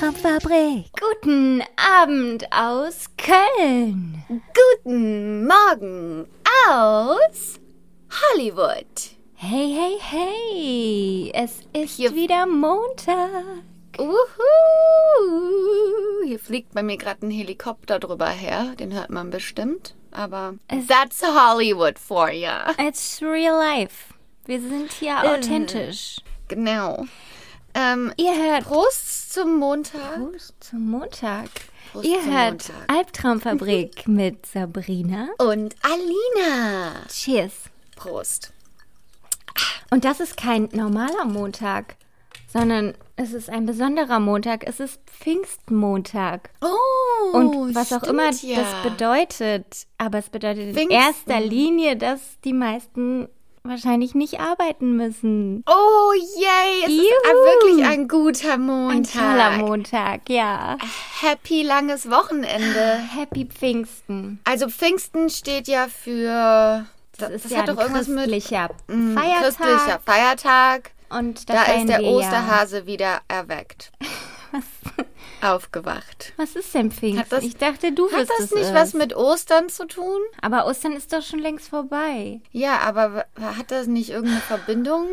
Albtraumfabrik. Guten Abend aus Köln. Guten Morgen aus Hollywood. Hey, hey, hey. Es ist Hier- wieder Montag. Uhu. Hier fliegt bei mir gerade ein Helikopter drüber her. Den hört man bestimmt. Aber Es- that's Hollywood for ya. It's real life. Wir sind hier authentisch. Genau. Ähm, Ihr hört Prost zum Montag. Prost zum Montag. Prost Ihr hört Montag. Albtraumfabrik mit Sabrina. Und Alina. Cheers. Prost. Und das ist kein normaler Montag, sondern es ist ein besonderer Montag. Es ist Pfingstmontag. Oh, Und was auch immer ja. das bedeutet, aber es bedeutet in Pfingsten. erster Linie, dass die meisten wahrscheinlich nicht arbeiten müssen. Oh, yay. Es ist Juhu. wirklich ein guter Montag. Ein toller Montag, ja. Happy langes Wochenende. Happy Pfingsten. Also Pfingsten steht ja für. Das ist das ja hat ein doch irgendwas mit christlicher Mm, Feiertag. christlicher Feiertag. Und Da das ist der Osterhase wieder erweckt. Aufgewacht. Was ist denn Pfingsten? Hat das- ich dachte, du Hat wüsstest das nicht es. was mit Ostern zu tun? Aber Ostern ist doch schon längst vorbei. Ja, aber hat das nicht irgendeine Verbindung?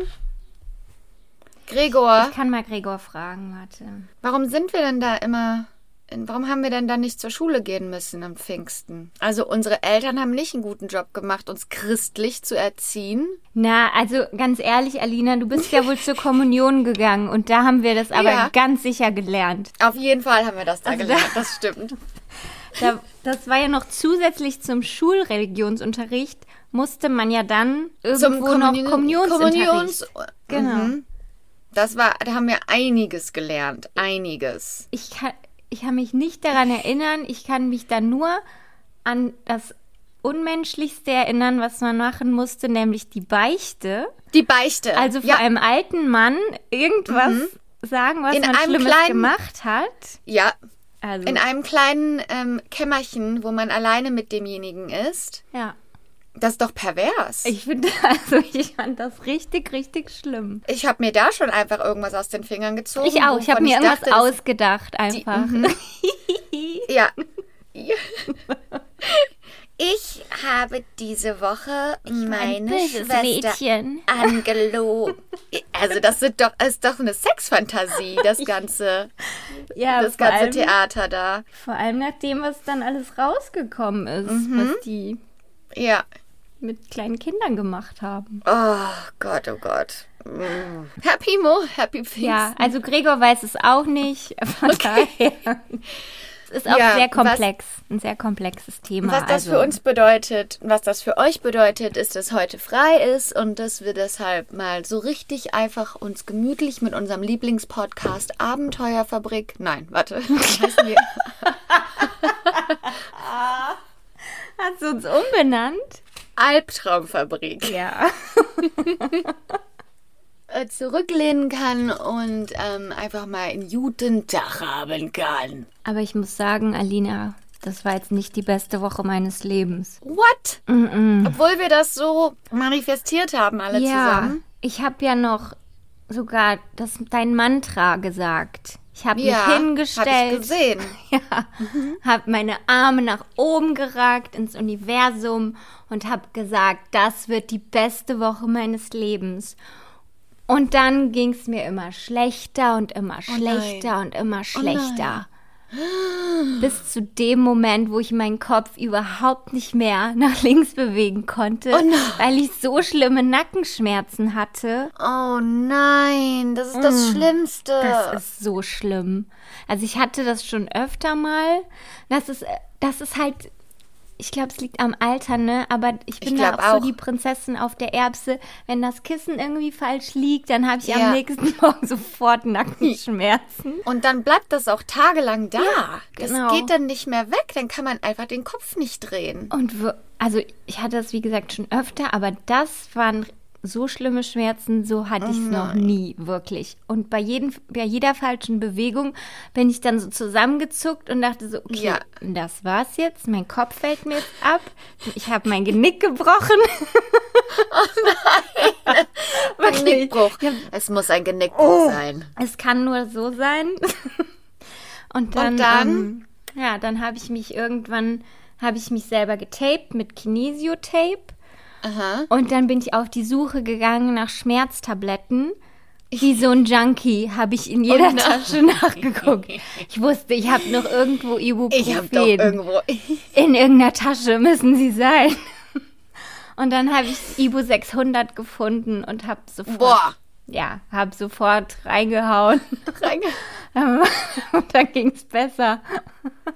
Gregor, Ich kann mal Gregor fragen, warte. warum sind wir denn da immer. Warum haben wir denn da nicht zur Schule gehen müssen am Pfingsten? Also unsere Eltern haben nicht einen guten Job gemacht, uns christlich zu erziehen. Na, also ganz ehrlich, Alina, du bist ja wohl zur Kommunion gegangen und da haben wir das aber Ja. ganz sicher gelernt. Auf jeden Fall haben wir das da Also gelernt, da- das stimmt. Da, das war ja noch zusätzlich zum Schulreligionsunterricht, musste man ja dann irgendwo noch Kommunion- Kommunionsunterricht. Kommunions Genau. Mhm. Das war, da haben wir einiges gelernt, einiges. Ich kann, ich kann mich nicht daran erinnern, ich kann mich da nur an das Unmenschlichste erinnern, was man machen musste, nämlich die Beichte. Die Beichte. Also vor ja, einem alten Mann irgendwas sagen, was In man einem Schlimmes kleinen- gemacht hat. ja, Also, in einem kleinen ähm, Kämmerchen, wo man alleine mit demjenigen ist. ja. Das ist doch pervers. Ich, Ich finde, also ich fand das richtig, richtig schlimm. habe mir da schon einfach irgendwas aus den Fingern gezogen. Ich auch. Ich habe mir irgendwas dachte, das- ausgedacht einfach. Ja. Ja. Ich habe diese Woche meine Schwester Mädchen. angelogen. Also das sind doch, ist doch eine Sexfantasie, das ganze, Ja, das ganze allem, Theater da. vor allem nachdem, was dann alles rausgekommen ist, Mhm. was die Ja. Mit kleinen Kindern gemacht haben. Oh Gott, oh Gott. Mm. Happy Mo, Happy Pfingsten. Ja, also Gregor weiß es auch nicht. Von daher. Es ist auch Ja, sehr was- komplex. ein sehr komplexes Thema. Was das also, für uns bedeutet, was das für euch bedeutet, ist, dass heute frei ist und dass wir deshalb mal so richtig einfach uns gemütlich mit unserem Lieblingspodcast Abenteuerfabrik, nein, warte, wie heißen wir? Hast du uns umbenannt? Albtraumfabrik Ja. äh, zurücklehnen kann und ähm, einfach mal einen guten Tag haben kann. Aber ich muss sagen, Alina, das war jetzt nicht die beste Woche meines Lebens. What? Obwohl wir das so manifestiert haben, alle zusammen. ich habe ja noch sogar das dein Mantra gesagt. Ich habe Ja, mich hab hingestellt. ich gesehen. Ja, habe meine Arme nach oben geragt ins Universum und habe gesagt, das wird die beste Woche meines Lebens. Und dann ging es mir immer schlechter und immer schlechter und immer schlechter. Bis zu dem Moment, wo ich meinen Kopf überhaupt nicht mehr nach links bewegen konnte, weil ich so schlimme Nackenschmerzen hatte. Oh nein, das ist das Schlimmste. Das ist so schlimm. Also ich hatte das schon öfter mal. Das ist, das ist halt ich glaube, es liegt am Alter, ne? Aber ich bin Ich da auch, auch. so die Prinzessin auf der Erbse. Wenn das Kissen irgendwie falsch liegt, dann habe ich Ja. am nächsten Morgen sofort Nackenschmerzen. Und dann bleibt das auch tagelang da. das genau. geht dann nicht mehr weg. Dann kann man einfach den Kopf nicht drehen. Und also ich hatte das wie gesagt schon öfter, aber das waren so schlimme Schmerzen, so hatte ich es noch nie wirklich. Und bei, jedem, bei jeder falschen Bewegung bin ich dann so zusammengezuckt und dachte so, okay, Ja. das war's jetzt. Mein Kopf fällt mir jetzt ab. Ich habe mein Genick gebrochen. Wirklich. Genickbruch. Ja, Es muss ein Genickbruch sein. es kann nur so sein. Und dann, Und dann? Ähm, ja, dann habe ich mich irgendwann, habe ich mich selber getaped mit Kinesiotape. Aha. Und dann bin ich auf die Suche gegangen nach Schmerztabletten. Wie so ein Junkie habe ich in jeder nein. Tasche nachgeguckt. Ich wusste, ich habe noch irgendwo Ibuprofen. Ich habe doch irgendwo. In irgendeiner Tasche müssen sie sein. Und dann habe ich Ibu 600 gefunden und habe sofort, Boah. Ja, habe sofort reingehauen. Reinge und dann ging es besser.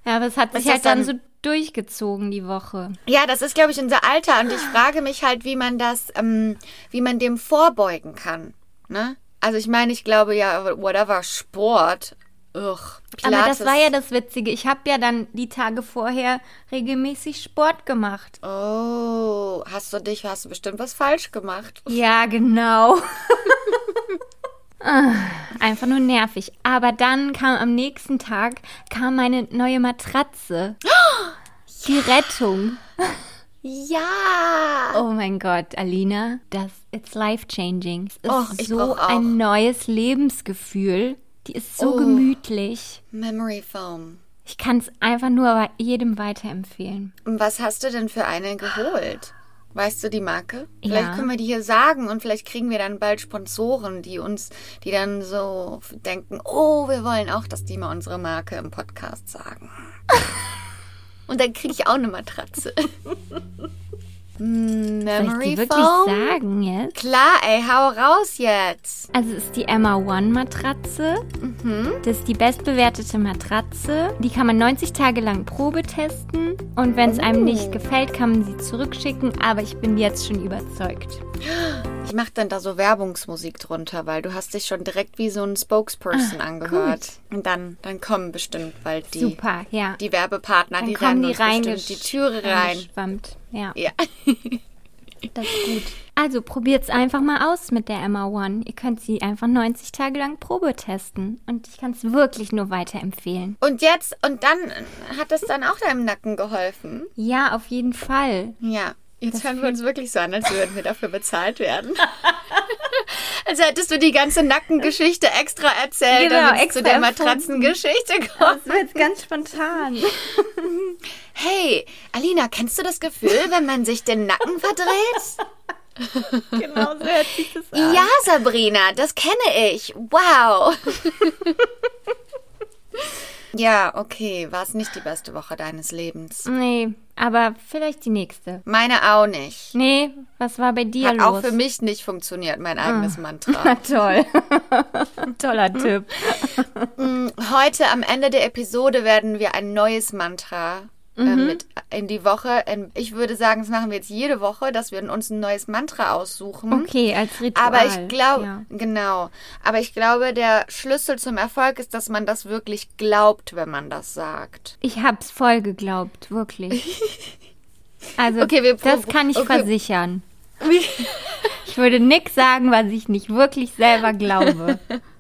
Ja, aber es hat sich halt dann so durchgezogen die Woche. Ja, das ist, glaube ich, unser Alter. Und ich frage mich halt, wie man das, ähm, wie man dem vorbeugen kann. Ne? Also ich meine, ich glaube ja, whatever, Sport. Ugh, Aber das war ja das Witzige. Ich habe ja dann die Tage vorher regelmäßig Sport gemacht. Oh, hast du dich, hast du bestimmt was falsch gemacht. Ja, genau. Ah, Einfach nur nervig. Aber dann kam am nächsten Tag kam meine neue Matratze. Die Rettung. Ja. Oh mein Gott, Alina, das it's life changing. Es ist Och, so ein neues Lebensgefühl. Die ist so Oh. gemütlich. Memory Foam. Ich kann es einfach nur jedem weiterempfehlen. Und was hast du denn für eine geholt? Weißt du die Marke? Ja. Vielleicht können wir die hier sagen und vielleicht kriegen wir dann bald Sponsoren, die uns, die dann so denken, oh, wir wollen auch, dass die mal unsere Marke im Podcast sagen. und dann kriege ich auch eine Matratze. Mm, Soll ich Memory die wirklich Foam? sagen jetzt? Klar, ey, hau raus jetzt. Also es ist die Emma One Matratze. Mhm. Das ist die bestbewertete Matratze. Die kann man 90 Tage lang Probe testen. Und wenn es einem Oh. nicht gefällt, kann man sie zurückschicken. Aber ich bin jetzt schon überzeugt. Ich mache dann da so Werbungsmusik drunter, weil du hast dich schon direkt wie so ein Spokesperson angehört. Und dann, dann kommen bestimmt bald die, Super, ja. die Werbepartner, Dann die kommen die rein bestimmt die Türe rein. Schwammt. Ja, Ja. das ist gut. Also probiert's einfach mal aus mit der Emma One. Ihr könnt sie einfach 90 Tage lang Probe testen. Und ich kann es wirklich nur weiterempfehlen. Und jetzt, und dann hat es dann auch deinem Nacken geholfen. Ja, auf jeden Fall. Ja. Jetzt hören wir uns wirklich so an, als würden wir dafür bezahlt werden. als hättest du die ganze Nackengeschichte extra erzählt, Genau, damit zu der. Matratzengeschichte kommt. Das wird jetzt ganz spontan. Hey, Alina, kennst du das Gefühl, wenn man sich den Nacken verdreht? genau so hört sich das an. Ja, Sabrina, das kenne ich. Wow. Ja, okay, war es nicht die beste Woche deines Lebens. Nee, aber vielleicht die nächste. Meine auch nicht. Nee, was war bei dir Hat los? auch für mich nicht funktioniert, mein eigenes Na Mantra. toll. Toller Tipp. Heute am Ende der Episode werden wir ein neues Mantra äh, mit in die Woche. In, ich würde sagen, das machen wir jetzt jede Woche, dass wir uns ein neues Mantra aussuchen. Okay, als Ritual. Aber ich glaube, Ja. genau. Aber ich glaube, der Schlüssel zum Erfolg ist, dass man das wirklich glaubt, wenn man das sagt. Ich hab's voll geglaubt, wirklich. Also, Okay, das kann ich okay. versichern. Ich würde nix sagen, was ich nicht wirklich selber glaube.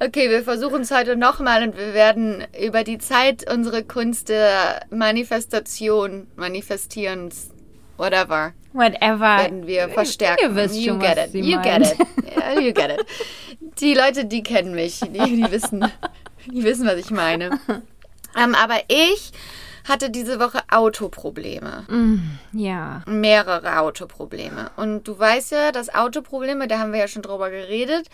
Okay, wir versuchen es heute nochmal und wir werden über die Zeit unsere Kunst der Manifestation, Manifestierens, whatever, Whatever. werden wir verstärken. Ihr wisst you schon, get was it. sie You meint. get it. Yeah, you get it. Die Leute, die kennen mich, die, die wissen, die wissen, was ich meine. Ähm, aber ich hatte diese Woche Autoprobleme. Ja. mehrere Autoprobleme. Und du weißt ja, dass Autoprobleme, da haben wir ja schon drüber geredet,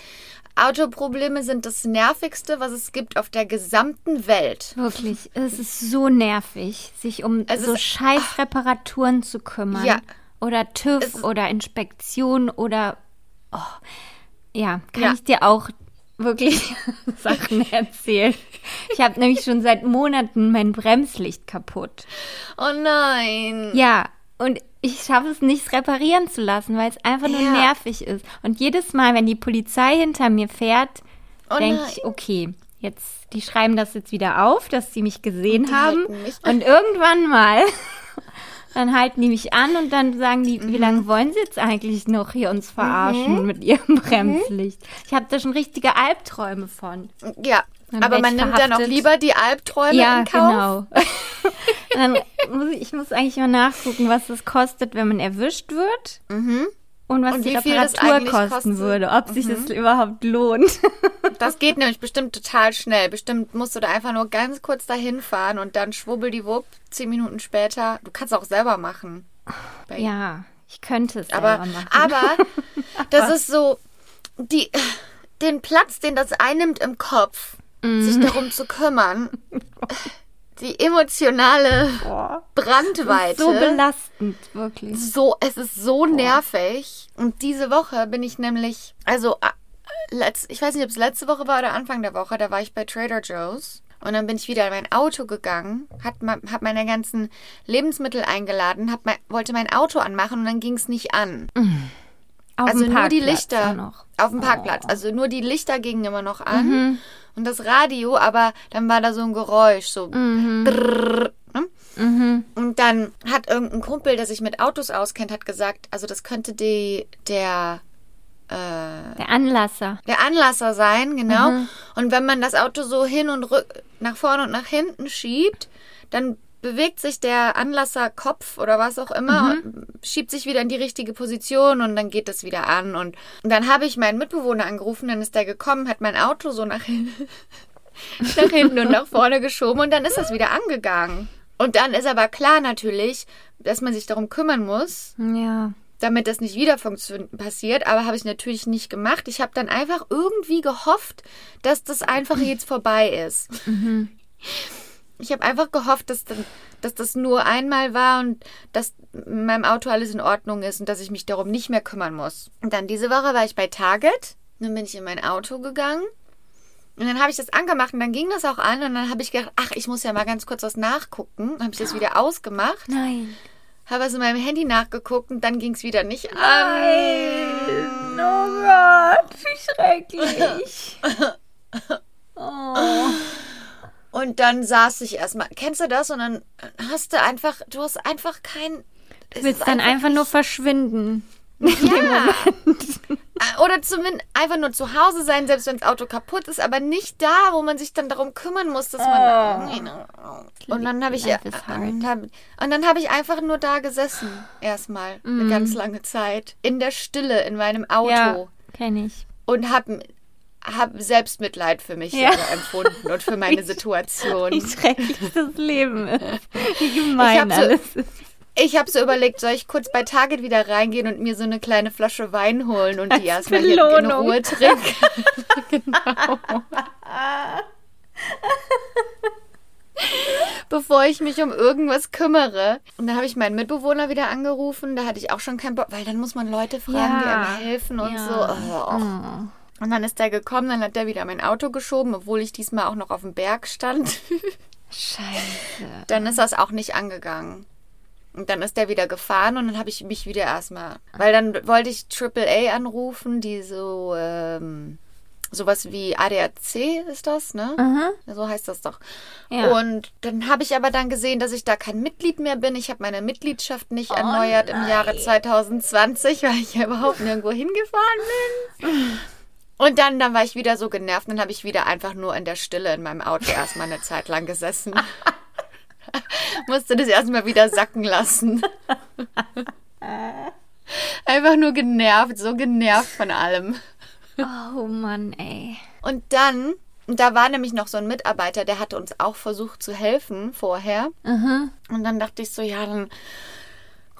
Autoprobleme sind das nervigste, was es gibt auf der gesamten Welt. Wirklich, es ist so nervig, sich um Es so ist- scheiß Reparaturen zu kümmern. Ja. Oder Es TÜV ist- oder Inspektion oder. Oh, ja, kann Ja. ich dir auch wirklich Sachen erzählen. Ich habe nämlich schon seit Monaten mein Bremslicht kaputt. Oh nein. Ja, und ich schaffe es nicht, es reparieren zu lassen, weil es einfach nur Ja. nervig ist. Und jedes Mal, wenn die Polizei hinter mir fährt, Oh denke ich, okay, jetzt, die schreiben das jetzt wieder auf, dass sie mich gesehen haben. mich. Und irgendwann mal, dann halten die mich an und dann sagen die, Mhm. wie lange wollen sie jetzt eigentlich noch hier uns verarschen mit ihrem Bremslicht? Ich habe da schon richtige Albträume von. Ja, Dann aber man nimmt dann auch lieber die Albträume ja, in Kauf. genau. dann muss ich, ich muss eigentlich mal nachgucken, was das kostet, wenn man erwischt wird. Und was Und die wie viel das Reparatur kosten. Mhm. würde, ob sich das überhaupt lohnt. Das geht nämlich bestimmt total schnell. Bestimmt musst du da einfach nur ganz kurz dahin fahren und dann schwubbeldiwupp, zehn Minuten später. Du kannst auch selber machen. Ja, ich könnte es aber, selber machen. aber das ist so, die, den Platz, den das einnimmt im Kopf, Mhm. sich darum zu kümmern, die emotionale Boah. Brandweite. so belastend, wirklich. so, es ist so nervig. Und diese Woche bin ich nämlich, also, äh, ich weiß nicht, ob es letzte Woche war oder Anfang der Woche, da war ich bei Trader Joe's. Und dann bin ich wieder in mein Auto gegangen, hat, hab meine ganzen Lebensmittel eingeladen, mein, wollte mein Auto anmachen und dann ging es nicht an. Auf also nur die Lichter auf dem Parkplatz. Also nur die Lichter gingen immer noch an und das Radio, aber dann war da so ein Geräusch, so drrrr, ne? Und dann hat irgendein Kumpel, der sich mit Autos auskennt, hat gesagt, also das könnte die der äh, Der Anlasser. der Anlasser sein, genau. Und wenn man das Auto so hin und rück, nach vorne und nach hinten schiebt, dann bewegt sich der Anlasserkopf oder was auch immer, und schiebt sich wieder in die richtige Position und dann geht es wieder an. Und, und dann habe ich meinen Mitbewohner angerufen, dann ist der gekommen, hat mein Auto so nach, hin- nach hinten und nach vorne geschoben und dann ist das wieder angegangen. Und dann ist aber klar natürlich, dass man sich darum kümmern muss, Ja. damit das nicht wieder passiert, aber habe ich natürlich nicht gemacht. Ich habe dann einfach irgendwie gehofft, dass das einfach jetzt vorbei ist. Ich habe einfach gehofft, dass, dann, dass das nur einmal war und dass in meinem Auto alles in Ordnung ist und dass ich mich darum nicht mehr kümmern muss. Und dann diese Woche war ich bei Target, dann bin ich in mein Auto gegangen und dann habe ich das angemacht und dann ging das auch an und dann habe ich gedacht, ach, ich muss ja mal ganz kurz was nachgucken. Dann habe ich das wieder ausgemacht Nein. habe also in meinem Handy nachgeguckt und dann ging es wieder nicht an. Oh Gott, wie schrecklich. Oh. Und dann saß ich erstmal. Kennst du das? Und dann hast du einfach, du hast einfach kein. Du willst dann einfach nur verschwinden. Ja. Oder zumindest einfach nur zu Hause sein, selbst wenn das Auto kaputt ist, aber nicht da, wo man sich dann darum kümmern muss, dass man. Und dann habe ich hard. und dann habe ich einfach nur da gesessen, erstmal eine ganz lange Zeit in der Stille in meinem Auto Ja, kenne ich. und habe hab Selbstmitleid für mich Ja. selber empfunden und für meine Situation. Wie schrecklich das Leben ist. Wie Ich gemein so- alles ist. Ich habe so überlegt, soll ich kurz bei Target wieder reingehen und mir so eine kleine Flasche Wein holen und die erstmal hier in. Ruhe trinken. genau. Bevor ich mich um irgendwas kümmere. Und dann habe ich meinen Mitbewohner wieder angerufen. Da hatte ich auch schon keinen Bock, weil dann muss man Leute fragen, die Ja. einem helfen und Ja. so. Oh. Und dann ist der gekommen, dann hat der wieder mein Auto geschoben, obwohl ich diesmal auch noch auf dem Berg stand. Scheiße. Dann ist das auch nicht angegangen. Und dann ist der wieder gefahren und dann habe ich mich wieder erstmal. Weil dann wollte ich AAA anrufen, die so. Ähm, sowas wie ADAC ist das, ne? Mhm. So heißt das doch. Ja. Und dann habe ich aber dann gesehen, dass ich da kein Mitglied mehr bin. Ich habe meine Mitgliedschaft Oh nicht erneuert im Jahre 2020, weil ich ja überhaupt nirgendwo hingefahren bin. Und dann, dann war ich wieder so genervt. Dann habe ich wieder einfach nur in der Stille in meinem Auto erstmal eine Zeit lang gesessen. Musste das erstmal wieder sacken lassen. Einfach nur genervt, so genervt von allem. Oh Mann, ey. Und dann, da war nämlich noch so ein Mitarbeiter, der hatte uns auch versucht zu helfen vorher. Und dann dachte ich so, ja, dann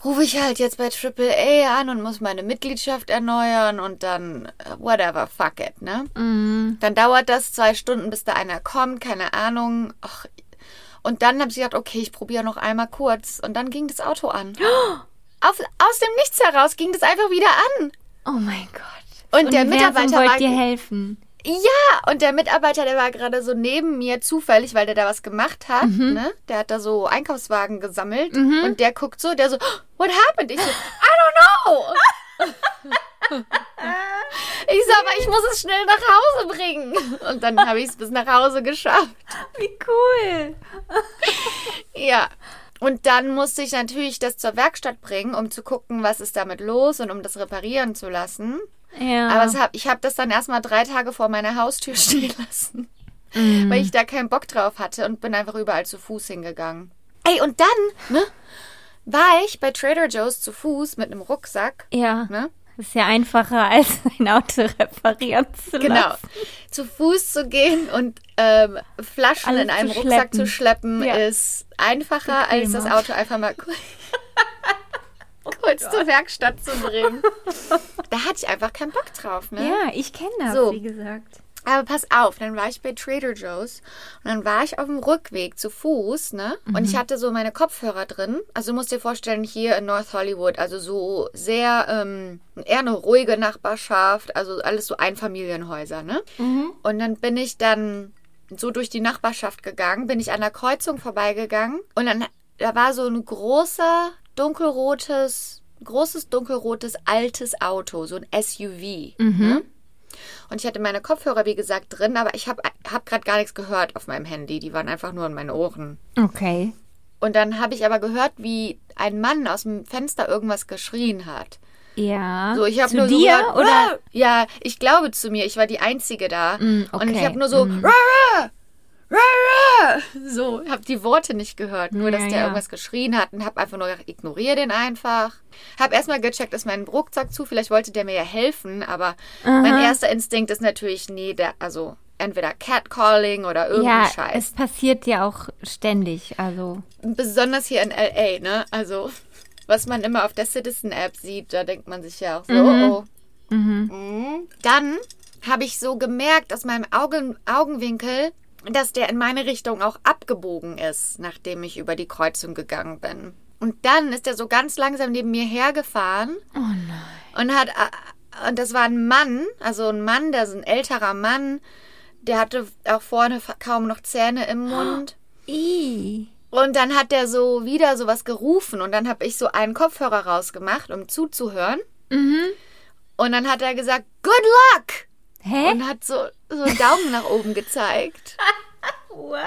rufe ich halt jetzt bei AAA an und muss meine Mitgliedschaft erneuern und dann äh, whatever, fuck it, ne? Dann dauert das zwei Stunden, bis da einer kommt, keine Ahnung. Ach, und dann habe ich gedacht, okay, ich probiere noch einmal kurz. Und dann ging das Auto an. Auf, aus dem Nichts heraus ging das einfach wieder an. Oh mein Gott. Und der Universum Mitarbeiter wollte dir helfen. Ja, und der Mitarbeiter, der war gerade so neben mir zufällig, weil der da was gemacht hat, Mhm. ne? Der hat da so Einkaufswagen gesammelt und der guckt so, der so, what happened? Ich so, I don't know. ich so, aber ich muss es schnell nach Hause bringen. Und dann habe ich es bis nach Hause geschafft. Wie cool. Ja. Und dann musste ich natürlich das zur Werkstatt bringen, um zu gucken, was ist damit los und um das reparieren zu lassen. Ja. Aber hab, ich habe das dann erstmal drei Tage vor meiner Haustür stehen lassen, Mhm. weil ich da keinen Bock drauf hatte und bin einfach überall zu Fuß hingegangen. Ey, und dann, ne, war ich bei Trader Joe's zu Fuß mit einem Rucksack, ja. ne? Ist ja einfacher, als ein Auto reparieren zu Genau. lassen. Zu Fuß zu gehen und ähm, Flaschen Alles in einem zu Rucksack schleppen. zu schleppen, Ja. ist einfacher, als das. Auto einfach mal kurz zur Werkstatt zu bringen. Da hatte ich einfach keinen Bock drauf, ne? Ja, ich kenne das, So. wie gesagt. Aber pass auf, dann war ich bei Trader Joe's und dann war ich auf dem Rückweg zu Fuß, ne? Und Mhm. ich hatte so meine Kopfhörer drin. Also du musst dir vorstellen, hier in North Hollywood, also so sehr, ähm, eher eine ruhige Nachbarschaft, also alles so Einfamilienhäuser, ne? Mhm. Und dann bin ich dann so durch die Nachbarschaft gegangen, bin ich an der Kreuzung vorbeigegangen und dann, da war so ein großer, dunkelrotes, großes, dunkelrotes, altes Auto, so ein SUV, ne? Und ich hatte meine Kopfhörer, wie gesagt, drin, aber ich habe hab gerade gar nichts gehört auf meinem Handy. Die waren einfach nur in meinen Ohren. Okay. Und dann habe ich aber gehört, wie ein Mann aus dem Fenster irgendwas geschrien hat. Ja. So, ich habe zu nur dir so gehört, oder? Ja, ich glaube zu mir. Ich war die Einzige da. Mm, Und ich okay. habe nur so Mm. "Rah, rah! Rah, rah!" so, habe die Worte nicht gehört, nur Ja, dass der ja. irgendwas geschrien hat und habe einfach nur gedacht, ignoriere den einfach. Habe erstmal gecheckt, ist mein Rucksack zu, vielleicht wollte der mir ja helfen, aber mein erster Instinkt ist natürlich, nee, der, also entweder Catcalling oder irgendein Ja, Scheiß. es passiert ja auch ständig. Also, Besonders hier in LA, ne? Also, was man immer auf der Citizen-App sieht, da denkt man sich ja auch so, Mhm. oh, oh. Mhm. Dann habe ich so gemerkt aus meinem Augen, Augenwinkel, dass der in meine Richtung auch abgebogen ist, nachdem ich über die Kreuzung gegangen bin. Und dann ist er so ganz langsam neben mir hergefahren oh nein. und hat äh, und das war ein Mann, also ein Mann, der ist ein älterer Mann, der hatte auch vorne kaum noch Zähne im Mund. I. Und dann hat der so wieder sowas gerufen und dann habe ich so einen Kopfhörer rausgemacht, um zuzuhören. Mhm. Und dann hat er gesagt, Good luck! Hä? Und hat so, so einen Daumen nach oben gezeigt. What?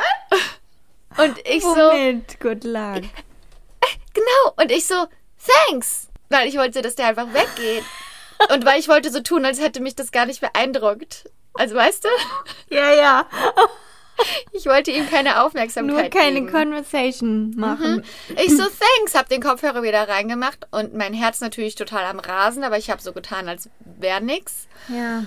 Und ich so, Womit? Good luck. genau. Und ich so, thanks. Weil ich wollte, dass der einfach weggeht. Und weil ich wollte so tun, als hätte mich das gar nicht beeindruckt. Also weißt du, Ja, ja. ich wollte ihm keine Aufmerksamkeit Nur keine geben. Conversation machen. Ich so, thanks, hab den Kopfhörer wieder reingemacht und mein Herz natürlich total am Rasen, aber ich habe so getan, als wäre nix. Ja.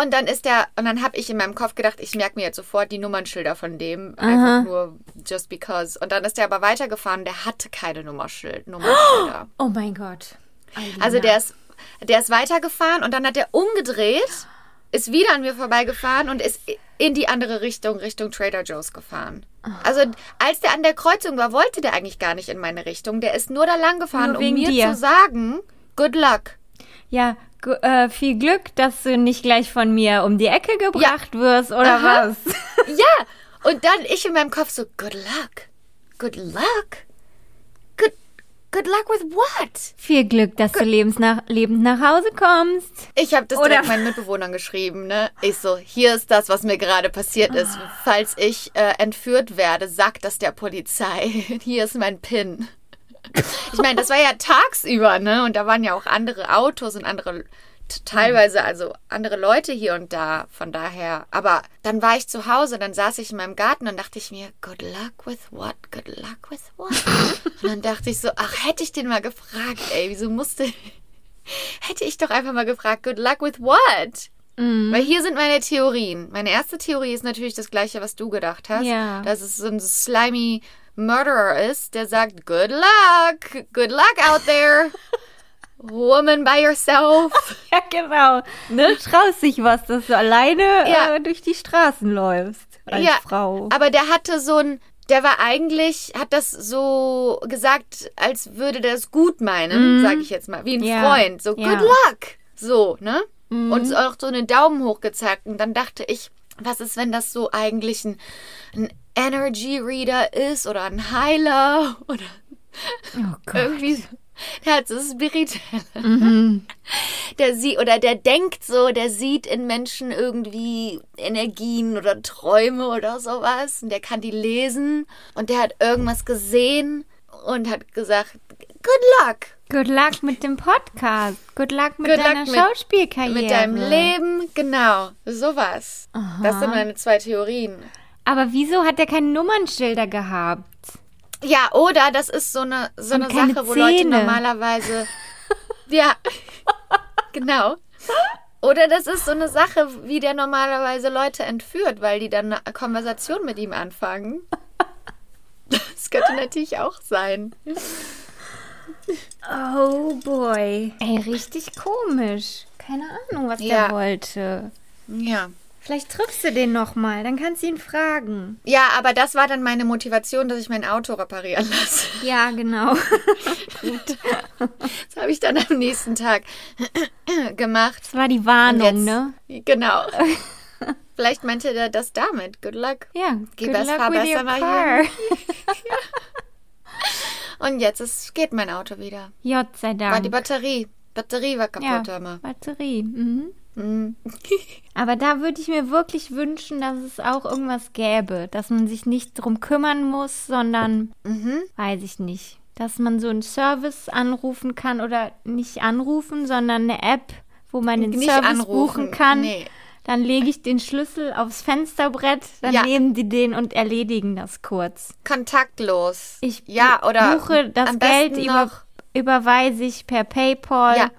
Und dann ist der, und dann habe ich in meinem Kopf gedacht, ich merke mir jetzt sofort die Nummernschilder von dem, Aha. einfach nur just because. Und dann ist der aber weitergefahren, der hatte keine Nummerschild, Nummernschilder. Oh mein Gott. Alina. Also der ist, der ist weitergefahren und dann hat er umgedreht, ist wieder an mir vorbeigefahren und ist in die andere Richtung, Richtung Trader Joe's gefahren. Also als der an der Kreuzung war, wollte der eigentlich gar nicht in meine Richtung. Der ist nur da lang gefahren, Nur um mir dir. zu sagen, good luck. Ja, äh, viel Glück, dass du nicht gleich von mir um die Ecke gebracht wirst, oder Aha. was? Ja, und dann ich in meinem Kopf so, good luck. Good luck? Good, good luck with what? Viel Glück, dass du lebens nach, lebend nach Hause kommst. Ich habe das Oder- direkt meinen Mitbewohnern geschrieben, ne? Ich so, hier ist das, was mir gerade passiert ist. Falls ich äh, entführt werde, sag das der Polizei. Hier ist mein PIN. Ich meine, das war ja tagsüber, ne? Und da waren ja auch andere Autos und andere, teilweise also andere Leute hier und da. Von daher. Aber dann war ich zu Hause, dann saß ich in meinem Garten und dachte ich mir, good luck with what? Good luck with what? Und dann dachte ich so, ach, hätte ich den mal gefragt, ey, wieso musste. Hätte ich doch einfach mal gefragt, good luck with what? Mhm. Weil hier sind meine Theorien. Meine erste Theorie ist natürlich das gleiche, was du gedacht hast. Ja. Dass es so ein slimy Murderer ist, der sagt, good luck, good luck out there. Woman by yourself. Ja, genau. Ne? Traust dich was, dass du alleine Ja. äh, durch die Straßen läufst als ja, Frau. aber der hatte so ein, der war eigentlich, hat das so gesagt, als würde der es gut meinen, sage ich jetzt mal, wie ein Mhm. Ja. Freund. So, good luck. So, ne? und auch so einen Daumen hoch gezeigt. Und dann dachte ich, was ist, wenn das so eigentlich ein, ein Energy Reader ist oder ein Heiler oder Oh irgendwie der hat so spirituelle. Der sieht oder der denkt so, der sieht in Menschen irgendwie Energien oder Träume oder sowas und der kann die lesen und der hat irgendwas gesehen und hat gesagt, good luck Good luck mit dem Podcast. Good luck mit Good deiner luck mit- Schauspielkarriere. mit deinem Leben, genau, sowas. Das sind meine zwei Theorien. Aber wieso hat er keine Nummernschilder gehabt? Ja, oder das ist so eine, so Und eine Sache, wo Leute Zähne. normalerweise. ja, genau. Oder das ist so eine Sache, wie der normalerweise Leute entführt, weil die dann eine Konversation mit ihm anfangen. Das könnte natürlich auch sein. Oh boy. Ey, richtig komisch. Keine Ahnung, was Ja. der wollte. Ja. Vielleicht triffst du den nochmal, dann kannst du ihn fragen. Ja, aber das war dann meine Motivation, dass ich mein Auto reparieren lasse. Ja, genau. Das habe ich dann am nächsten Tag gemacht. Das war die Warnung, jetzt- ne? Genau. Vielleicht meinte der das damit. Good luck. Ja, Geh good besser, luck fahr with besser your mal car. Und jetzt ist, geht mein Auto wieder. Gott sei Dank. War die Batterie. Batterie war ja, kaputt immer. Batterie. Mhm. Mhm. Aber da würde ich mir wirklich wünschen, dass es auch irgendwas gäbe, dass man sich nicht drum kümmern muss, sondern, Mhm. weiß ich nicht, dass man so einen Service anrufen kann oder nicht anrufen, sondern eine App, wo man den Nicht Service anrufen, buchen kann. nee. Dann lege ich den Schlüssel aufs Fensterbrett, dann Ja. nehmen die den und erledigen das kurz. Kontaktlos. Ich ja, oder buche das Geld über, überweise ich per PayPal Ja.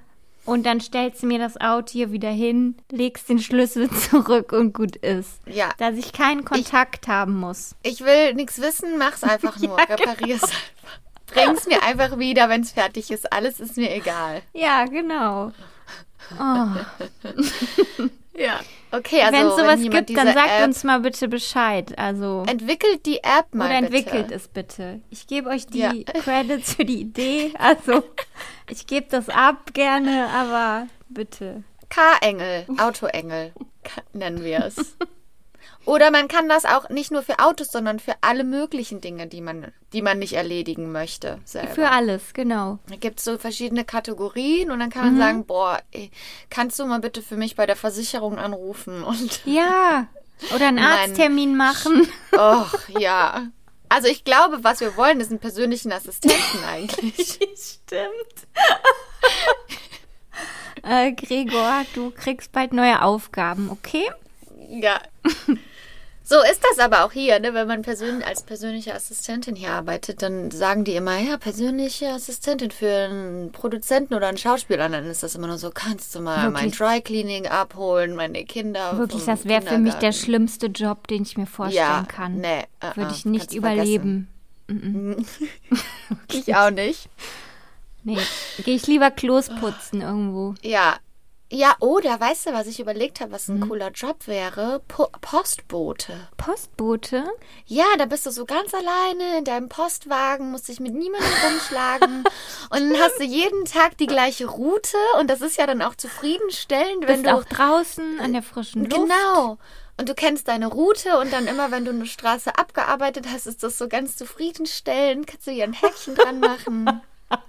Und dann stellst du mir das Auto hier wieder hin, legst den Schlüssel zurück und gut ist. Ja. Dass ich keinen Kontakt haben muss. Ich will nichts wissen, mach's einfach nur. Ja, genau. Reparier's einfach. Bring's mir einfach wieder, wenn's fertig ist. Alles ist mir egal. Ja, genau. Oh. Ja. Okay, also wenn es sowas jemand gibt, dann sagt App uns mal bitte Bescheid. Also Entwickelt die App mal oder entwickelt bitte. es bitte. Ich gebe euch die Ja. Credits für die Idee. Also ich gebe das ab gerne, aber bitte. K-Engel, Autoengel nennen wir es. Oder man kann das auch nicht nur für Autos, sondern für alle möglichen Dinge, die man, die man nicht erledigen möchte. Selber. Für alles, genau. Da gibt es so verschiedene Kategorien und dann kann man Mhm. sagen, boah, ey, kannst du mal bitte für mich bei der Versicherung anrufen? Und Ja. Oder einen. Arzttermin machen. och, ja. Also ich glaube, was wir wollen, ist einen persönlichen Assistenten eigentlich. Stimmt. äh, Gregor, du kriegst bald neue Aufgaben, okay? Ja. So ist das aber auch hier, ne? wenn man persön als persönliche Assistentin hier arbeitet, dann sagen die immer, ja, persönliche Assistentin für einen Produzenten oder einen Schauspieler. Und dann ist das immer nur so, kannst du mal mein Wirklich? Dry Cleaning abholen, meine Kinder. Wirklich, das wäre für mich der schlimmste Job, den ich mir vorstellen Ja, kann. nee, äh, Würde äh, ich nicht kannst du überleben. Ich auch nicht. Nee, gehe ich lieber Klos putzen irgendwo. Ja. Ja, oder weißt du, was ich überlegt habe, was ein Mhm. cooler Job wäre? Po Postbote. Postbote? Ja, da bist du so ganz alleine in deinem Postwagen, musst dich mit niemandem rumschlagen und dann hast du jeden Tag die gleiche Route und das ist ja dann auch zufriedenstellend, wenn Bist du auch draußen an der frischen Luft. genau und du kennst deine Route und dann immer, wenn du eine Straße abgearbeitet hast, ist das so ganz zufriedenstellend, kannst du hier ein Häkchen dran machen.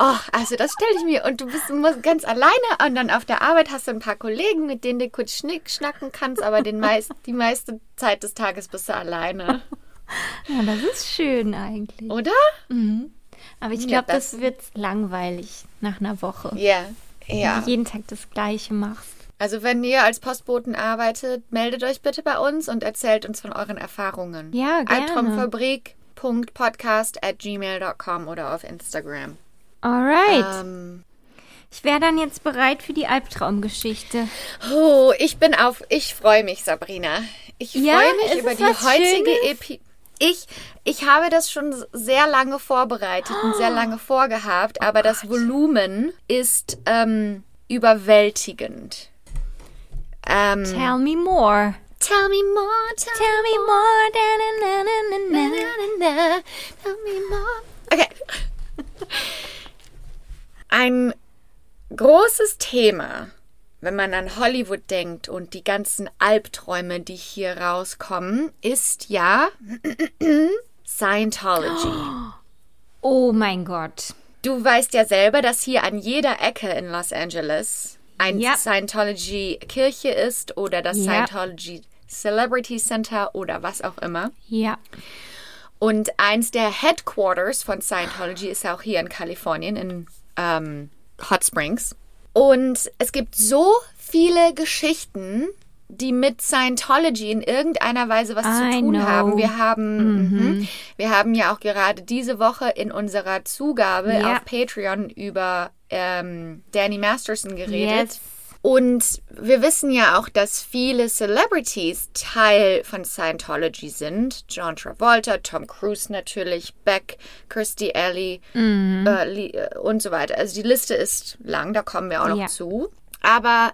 Oh, also das stelle ich mir und du bist immer ganz alleine und dann auf der Arbeit hast du ein paar Kollegen, mit denen du kurz schnick schnacken kannst, aber den meist, die meiste Zeit des Tages bist du alleine, Ja, das ist schön eigentlich. oder? Aber ich Ja, glaube, das- das wird langweilig nach einer Woche. Ja, Wenn ja. du jeden Tag das Gleiche machst. Also wenn ihr als Postboten arbeitet, meldet euch bitte bei uns und erzählt uns von euren Erfahrungen. Ja, gerne. Albtraumfabrik.podcast at gmail.com oder auf Instagram. Alright. Ähm, Ich wäre dann jetzt bereit für die Albtraumgeschichte. oh, ich bin auf, ich freue mich, Sabrina. Ich Ja, freue mich über die heutige Schönes? Epi. Ich, ich habe das schon sehr lange vorbereitet und sehr lange vorgehabt, aber das Volumen ist ähm, überwältigend. Ähm, Tell me more. Tell me more, tell, Tell me more. Da, na, na, na, na, na. na, na, na. Tell me more. Okay. Ein großes Thema wenn man an Hollywood denkt und die ganzen Albträume, die hier rauskommen, ist ja Scientology. Oh mein Gott. Du weißt ja selber, dass hier an jeder Ecke in Los Angeles ein Ja. Scientology-Kirche ist oder das Ja. Scientology Celebrity Center oder was auch immer. Ja. Und eins der Headquarters von Scientology ist auch hier in Kalifornien, in ähm, Hot Springs. Und es gibt so viele Geschichten, die mit Scientology in irgendeiner Weise was zu I tun know. haben. Wir haben, mhm. wir haben ja auch gerade diese Woche in unserer Zugabe Ja. auf Patreon über ähm, Danny Masterson geredet. Yes. Und wir wissen ja auch, dass viele Celebrities Teil von Scientology sind. John Travolta, Tom Cruise natürlich, Beck, Kirstie Alley äh, Li- äh, und so weiter. Also die Liste ist lang, da kommen wir auch noch Ja. zu. Aber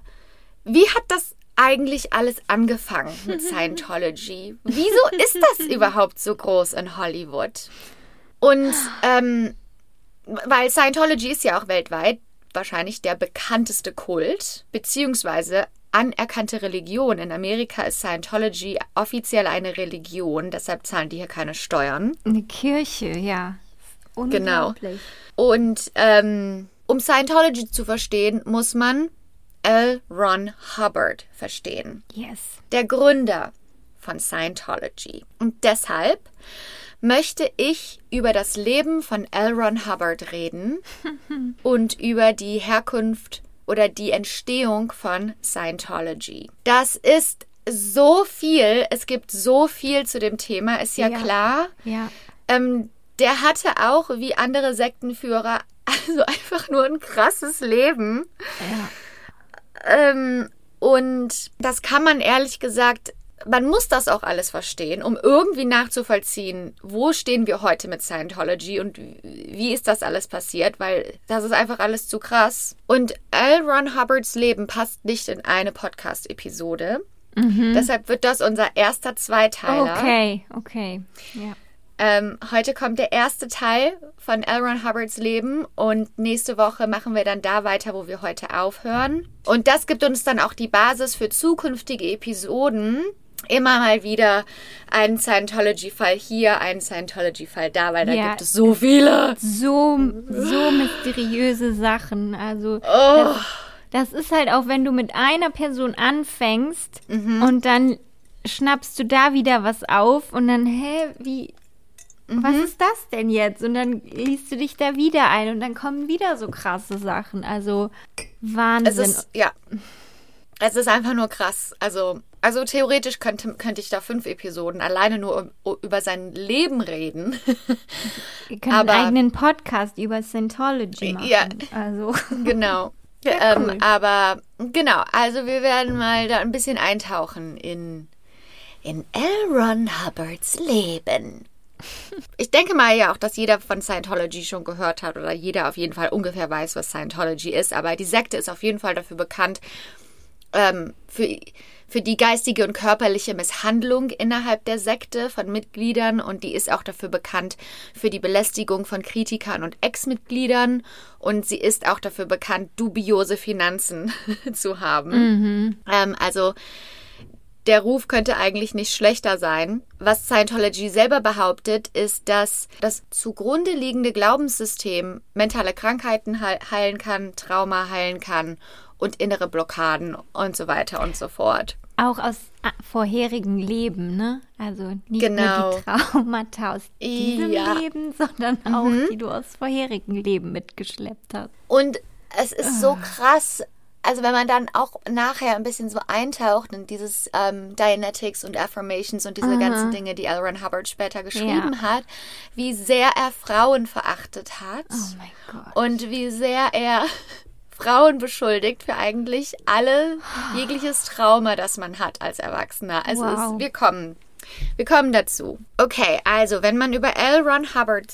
wie hat das eigentlich alles angefangen mit Scientology? Wieso ist das überhaupt so groß in Hollywood? Und ähm, weil Scientology ist ja auch weltweit wahrscheinlich der bekannteste Kult, beziehungsweise anerkannte Religion. In Amerika ist Scientology offiziell eine Religion, deshalb zahlen die hier keine Steuern. Eine Kirche, ja. Genau. Und ähm, um Scientology zu verstehen, muss man L. Ron Hubbard verstehen. Yes. der Gründer von Scientology. Und deshalb möchte ich über das Leben von L. Ron Hubbard reden und über die Herkunft oder die Entstehung von Scientology. Das ist so viel, es gibt so viel zu dem Thema, ist ja, Ja. klar. Ja. Ähm, der hatte auch, wie andere Sektenführer, also einfach nur ein krasses Leben. Ja. Ähm, und das kann man ehrlich gesagt, man muss das auch alles verstehen, um irgendwie nachzuvollziehen, wo stehen wir heute mit Scientology und wie ist das alles passiert, weil das ist einfach alles zu krass. Und L. Ron Hubbards Leben passt nicht in eine Podcast-Episode. Deshalb wird das unser erster Zweiteiler. Okay, okay. Ja. Ähm, heute kommt der erste Teil von L. Ron Hubbards Leben und nächste Woche machen wir dann da weiter, wo wir heute aufhören. Und das gibt uns dann auch die Basis für zukünftige Episoden. Immer mal wieder einen Scientology-Fall hier, einen Scientology-Fall da, weil da Ja. gibt es so viele. So, so mysteriöse Sachen. Also, Oh, das ist halt auch, wenn du mit einer Person anfängst Mhm. und dann schnappst du da wieder was auf und dann, hä, wie, was Mhm. ist das denn jetzt? Und dann liest du dich da wieder ein und dann kommen wieder so krasse Sachen. Also, es Wahnsinn. ist, ja. Es ist einfach nur krass. Also, also theoretisch könnte, könnte ich da fünf Episoden alleine nur um, über sein Leben reden. Ihr könnt aber- einen eigenen Podcast über Scientology machen. Ja. Also, Genau. Ja, ähm, cool. aber genau, also wir werden mal da ein bisschen eintauchen in, in L. Ron Hubbards Leben. Ich denke mal ja auch, dass jeder von Scientology schon gehört hat oder jeder auf jeden Fall ungefähr weiß, was Scientology ist. Aber die Sekte ist auf jeden Fall dafür bekannt, ähm, für, für die geistige und körperliche Misshandlung innerhalb der Sekte von Mitgliedern und die ist auch dafür bekannt für die Belästigung von Kritikern und Ex-Mitgliedern und sie ist auch dafür bekannt, dubiose Finanzen zu haben. Ähm, also der Ruf könnte eigentlich nicht schlechter sein. Was Scientology selber behauptet, ist, dass das zugrunde liegende Glaubenssystem mentale Krankheiten heil- heilen kann, Trauma heilen kann und innere Blockaden und so weiter und so fort. auch aus ah, vorherigen Leben, ne? Also nicht Genau. nur die Traumata aus diesem Ja. Mhm. Leben, sondern auch die du aus vorherigen Leben mitgeschleppt hast. Und es ist so krass, also wenn man dann auch nachher ein bisschen so eintaucht in dieses ähm, Dianetics und Affirmations und diese ganzen Dinge, die L. Ron Hubbard später geschrieben hat, wie sehr er Frauen verachtet hat Oh mein Gott. und wie sehr er Frauen beschuldigt für eigentlich alle jegliches Trauma, das man hat als Erwachsener. Also Wow. es, wir kommen, wir kommen dazu. Okay, also wenn man über L. Ron Hubbard,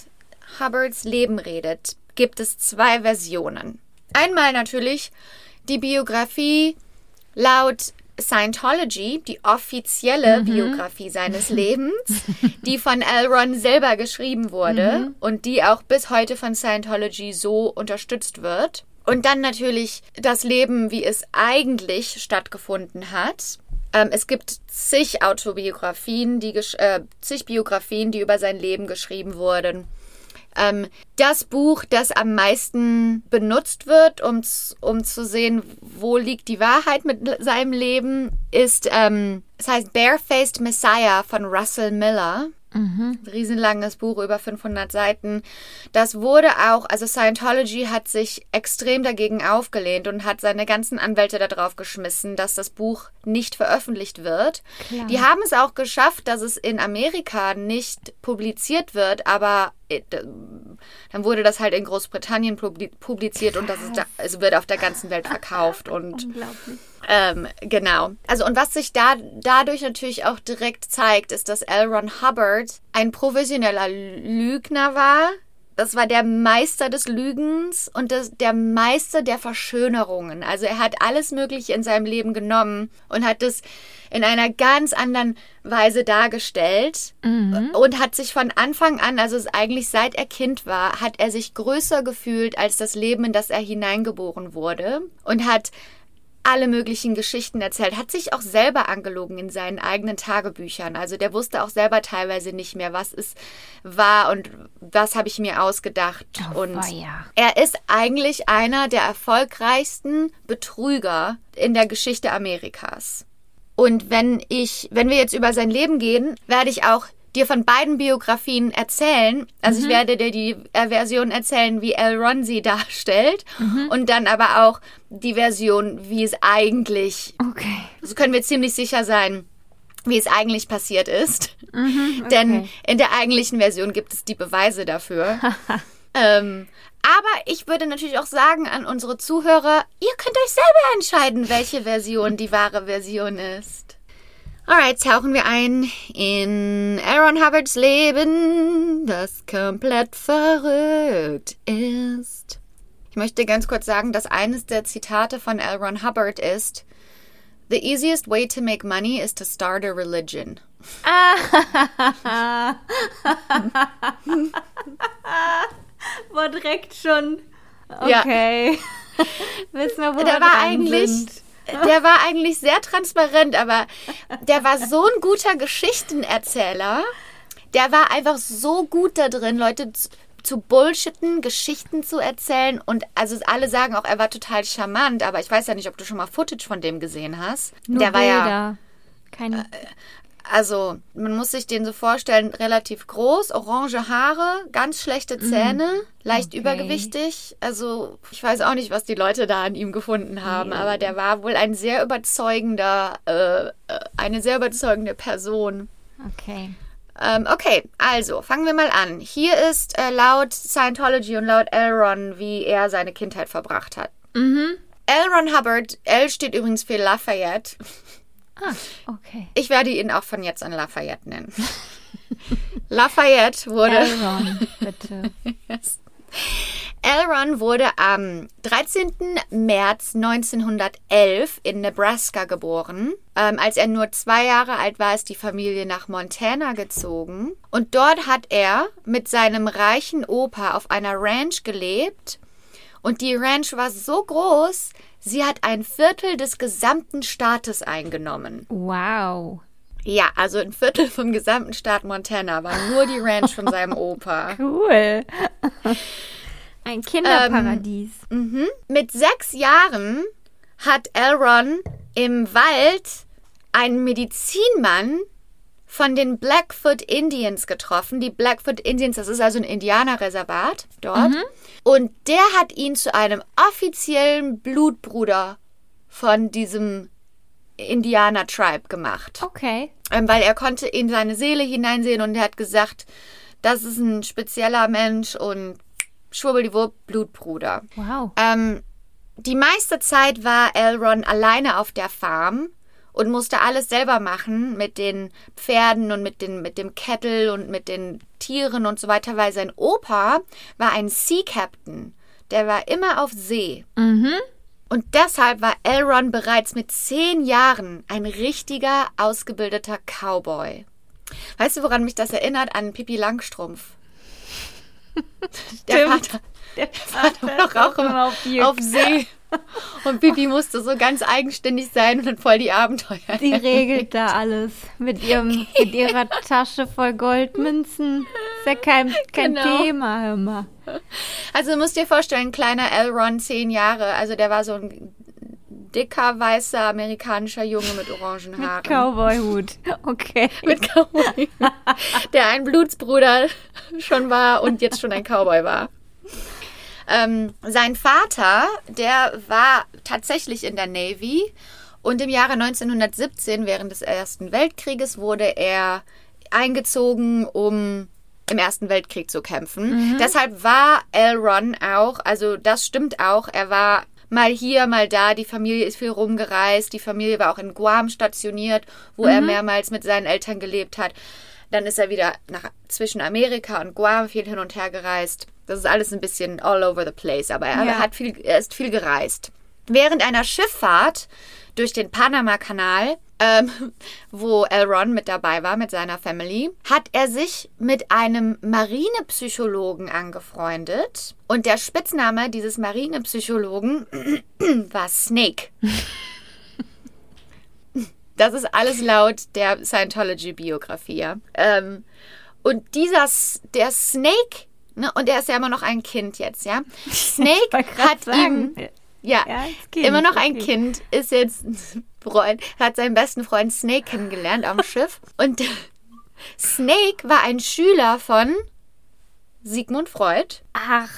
Hubbards Leben redet, gibt es zwei Versionen. Einmal natürlich die Biografie laut Scientology, die offizielle Biografie seines Lebens, die von L. Ron selber geschrieben wurde und die auch bis heute von Scientology so unterstützt wird. Und dann natürlich das Leben, wie es eigentlich stattgefunden hat. Ähm, es gibt zig Autobiografien, die äh, zig Biografien, die über sein Leben geschrieben wurden. Ähm, das Buch, das am meisten benutzt wird, um, um zu sehen, wo liegt die Wahrheit mit seinem Leben, ist, ähm, es heißt Barefaced Messiah von Russell Miller. Mhm. Riesenlanges Buch, über 500 Seiten. Das wurde auch, also Scientology hat sich extrem dagegen aufgelehnt und hat seine ganzen Anwälte darauf geschmissen, dass das Buch nicht veröffentlicht wird. Klar. Die haben es auch geschafft, dass es in Amerika nicht publiziert wird, aber äh, dann wurde das halt in Großbritannien publiziert und das ist da, also wird auf der ganzen Welt verkauft und Unglaublich. Ähm, genau. Also und was sich da dadurch natürlich auch direkt zeigt, ist, dass L. Ron Hubbard ein professioneller Lügner war. Das war der Meister des Lügens und das, der Meister der Verschönerungen. Also er hat alles Mögliche in seinem Leben genommen und hat es in einer ganz anderen Weise dargestellt mhm. und hat sich von Anfang an, also eigentlich seit er Kind war, hat er sich größer gefühlt als das Leben, in das er hineingeboren wurde und hat alle möglichen Geschichten erzählt, hat sich auch selber angelogen in seinen eigenen Tagebüchern. Also der wusste auch selber teilweise nicht mehr, was es war und was habe ich mir ausgedacht. Oh, und ja. er ist eigentlich einer der erfolgreichsten Betrüger in der Geschichte Amerikas. Und wenn ich, wenn wir jetzt über sein Leben gehen, werde ich auch dir von beiden Biografien erzählen. Also mhm. ich werde dir die äh, Version erzählen, wie L. Ron sie darstellt mhm. und dann aber auch die Version, wie es eigentlich. Okay. So können wir ziemlich sicher sein, wie es eigentlich passiert ist. Mhm, okay. Denn in der eigentlichen Version gibt es die Beweise dafür. ähm, aber ich würde natürlich auch sagen an unsere Zuhörer, ihr könnt euch selber entscheiden, welche Version die wahre Version ist. Alright, tauchen wir ein in Aaron Hubbards Leben, das komplett verrückt ist. Ich möchte ganz kurz sagen, dass eines der Zitate von Aaron Hubbard ist: The easiest way to make money is to start a religion. Ah. War direkt schon. Okay. Ja. Wissen wir, wo Der wir war eigentlich. Sind der war eigentlich sehr transparent, aber der war so ein guter Geschichtenerzähler. Der war einfach so gut da drin, Leute zu, bullshitten, Geschichten zu erzählen. Und also alle sagen auch, er war total charmant, aber ich weiß ja nicht, ob du schon mal Footage von dem gesehen hast. Nur der war Bilder. ja. Keine. Also, man muss sich den so vorstellen, relativ groß, orange Haare, ganz schlechte mhm. Zähne, mm. leicht okay. übergewichtig. Also, ich weiß auch nicht, was die Leute da an ihm gefunden haben, yeah. aber der war wohl ein sehr überzeugender, äh, äh, eine sehr überzeugende Person. Okay. Ähm, okay, also fangen wir mal an. Hier ist äh, laut Scientology und laut Elron, wie er seine Kindheit verbracht hat. Mhm. L. Ron Hubbard, L steht übrigens für Lafayette. Ah, okay. Ich werde ihn auch von jetzt an Lafayette nennen. Lafayette wurde. Elron, bitte. yes. Elron wurde am 13. März 1911 in Nebraska geboren. Ähm, als er nur zwei Jahre alt war, ist die Familie nach Montana gezogen. Und dort hat er mit seinem reichen Opa auf einer Ranch gelebt. Und die Ranch war so groß, Sie hat ein Viertel des gesamten Staates eingenommen. Wow. Ja, also ein Viertel vom gesamten Staat Montana war nur die Ranch von seinem Opa. Cool. Ein Kinderparadies. Ähm, mhm. Mit sechs Jahren hat Elron im Wald einen Medizinmann von den Blackfoot Indians getroffen. Die Blackfoot Indians, das ist also ein Indianerreservat dort. Mhm. Und der hat ihn zu einem offiziellen Blutbruder von diesem Indianer-Tribe gemacht. Okay. Ähm, weil er konnte in seine Seele hineinsehen und er hat gesagt, das ist ein spezieller Mensch und schwubbeldiwupp, Blutbruder. Wow. Ähm, die meiste Zeit war Elron alleine auf der Farm und musste alles selber machen mit den Pferden und mit, den, mit dem Kettel und mit den Tieren und so weiter, weil sein Opa war ein Sea Captain. Der war immer auf See. Mhm. Und deshalb war Elron bereits mit zehn Jahren ein richtiger, ausgebildeter Cowboy. Weißt du, woran mich das erinnert? An Pippi Langstrumpf. Der Vater, Der Vater war doch auch immer auf auf See. Und Bibi musste so ganz eigenständig sein und hat voll die Abenteuer. Die regelt da alles mit ihrem mit ihrer Tasche voll Goldmünzen. Ist ja kein, kein Genau. Thema, mal. Also du musst dir vorstellen, kleiner Elron, zehn Jahre. Also der war so ein dicker, weißer, amerikanischer Junge mit orangen Haaren. Cowboy-Hut. Okay. mit Cowboy. der ein Blutsbruder schon war und jetzt schon ein Cowboy war. Ähm, sein Vater, der war tatsächlich in der Navy und im Jahre 1917, während des Ersten Weltkrieges, wurde er eingezogen, um im Ersten Weltkrieg zu kämpfen. Deshalb war L. Ron auch, also das stimmt auch, er war mal hier, mal da, die Familie ist viel rumgereist, die Familie war auch in Guam stationiert, wo er mehrmals mit seinen Eltern gelebt hat. Dann ist er wieder nach, zwischen Amerika und Guam viel hin und her gereist. Das ist alles ein bisschen all over the place, aber er, Ja. hat viel, er ist viel gereist. Während einer Schifffahrt durch den Panama-Kanal, ähm, wo Elron mit dabei war, mit seiner Family, hat er sich mit einem Marinepsychologen angefreundet. Und der Spitzname dieses Marinepsychologen war Snake. Das ist alles laut der Scientology-Biografie. Ähm, und dieser, der Snake, ne, und er ist ja immer noch ein Kind jetzt, ja. Snake hat sagen. ihm, ja, Ja, Kind, immer noch ein. Kind, ist jetzt Freund, hat seinen besten Freund Snake kennengelernt am Schiff. Und Snake war ein Schüler von Sigmund Freud. Ach,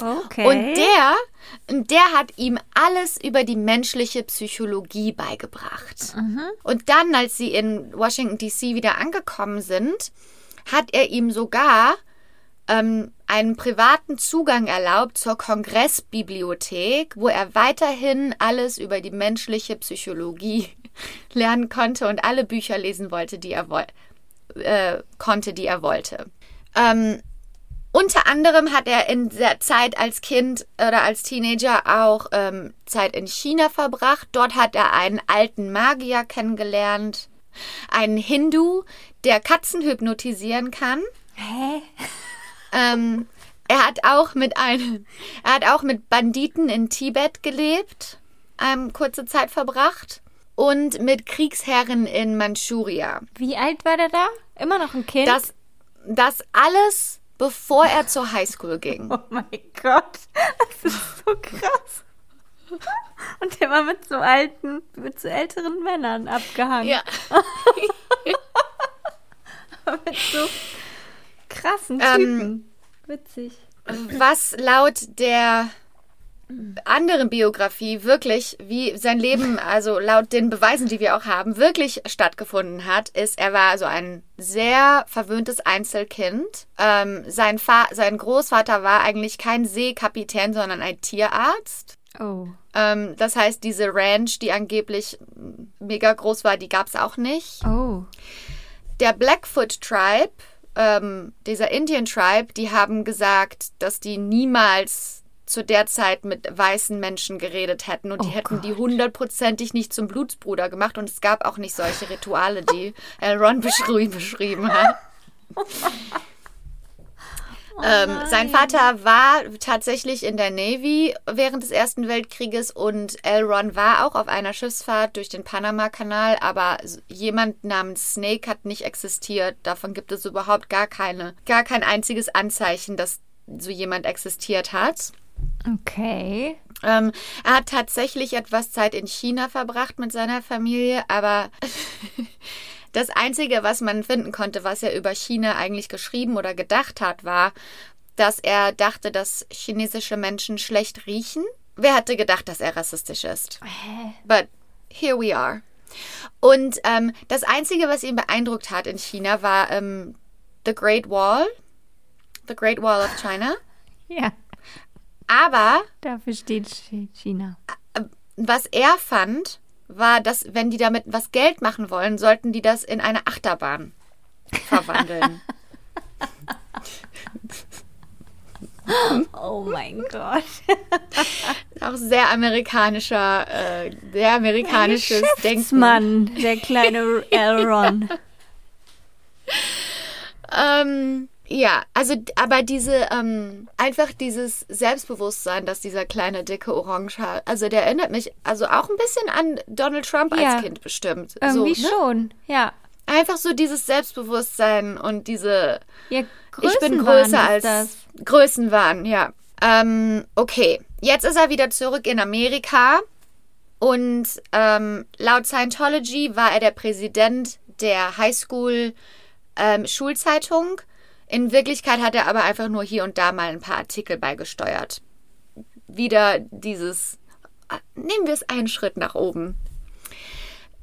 okay. Und der, der hat ihm alles über die menschliche Psychologie beigebracht. Und dann, als sie in Washington, D.C. wieder angekommen sind, hat er ihm sogar ähm, einen privaten Zugang erlaubt zur Kongressbibliothek, wo er weiterhin alles über die menschliche Psychologie lernen konnte und alle Bücher lesen wollte, die er woll äh, konnte, die er wollte. Ähm, unter anderem hat er in der Zeit als Kind oder als Teenager auch ähm, Zeit in China verbracht. Dort hat er einen alten Magier kennengelernt, einen Hindu, der Katzen hypnotisieren kann. Hä? Ähm, er hat auch mit einem, er hat auch mit Banditen in Tibet gelebt, ähm, kurze Zeit verbracht und mit Kriegsherren in Manchuria. Wie alt war der da? Immer noch ein Kind? Das, das alles, bevor er zur Highschool ging. Oh mein Gott, das ist so krass. Und der war mit so alten, mit so älteren Männern abgehangen. Ja. Mit so krassen Ähm, Typen. Witzig. was laut der anderen Biografie wirklich, wie sein Leben, also laut den Beweisen, die wir auch haben, wirklich stattgefunden hat, ist, er war so ein sehr verwöhntes Einzelkind. Ähm, sein, Fa sein Großvater war eigentlich kein Seekapitän, sondern ein Tierarzt. Oh. Ähm, das heißt, diese Ranch, die angeblich mega groß war, die gab es auch nicht. Oh. der Blackfoot Tribe, ähm, dieser Indian Tribe, die haben gesagt, dass die niemals zu der Zeit mit weißen Menschen geredet hätten und die Oh hätten die Gott. hundertprozentig nicht zum Blutsbruder gemacht und es gab auch nicht solche Rituale, die Elron beschri beschrieben hat. ähm, sein Vater war tatsächlich in der Navy während des Ersten Weltkrieges und Elron war auch auf einer Schiffsfahrt durch den Panama-Kanal, aber jemand namens Snake hat nicht existiert. Davon gibt es überhaupt gar keine, gar kein einziges Anzeichen, dass so jemand existiert hat. Okay. Ähm, er hat tatsächlich etwas Zeit in China verbracht mit seiner Familie, aber das Einzige, was man finden konnte, was er über China eigentlich geschrieben oder gedacht hat, war, dass er dachte, dass chinesische Menschen schlecht riechen. Wer hätte gedacht, dass er rassistisch ist? But here we are. Und ähm, das Einzige, was ihn beeindruckt hat in China, war ähm, The Great Wall. The Great Wall of China. Ja, Aber dafür steht Ch- China. was er fand, war, dass wenn die damit was Geld machen wollen, sollten die das in eine Achterbahn verwandeln. Oh mein Gott. Auch sehr amerikanischer, äh, sehr amerikanisches Denkmal. Mann, der kleine Elron. Ähm, Ja, also aber diese ähm, einfach dieses Selbstbewusstsein, dass dieser kleine dicke Orange hat, also der erinnert mich also auch ein bisschen an Donald Trump Ja. als Kind bestimmt. Irgendwie so, ne? schon, ja. Einfach so dieses Selbstbewusstsein und diese Ja, ich bin größer als das. Größenwahn, ja. Ähm, okay, jetzt ist er wieder zurück in Amerika und ähm, laut Scientology war er der Präsident der Highschool ähm, Schulzeitung. In Wirklichkeit hat er aber einfach nur hier und da mal ein paar Artikel beigesteuert. Wieder dieses, nehmen wir es einen Schritt nach oben.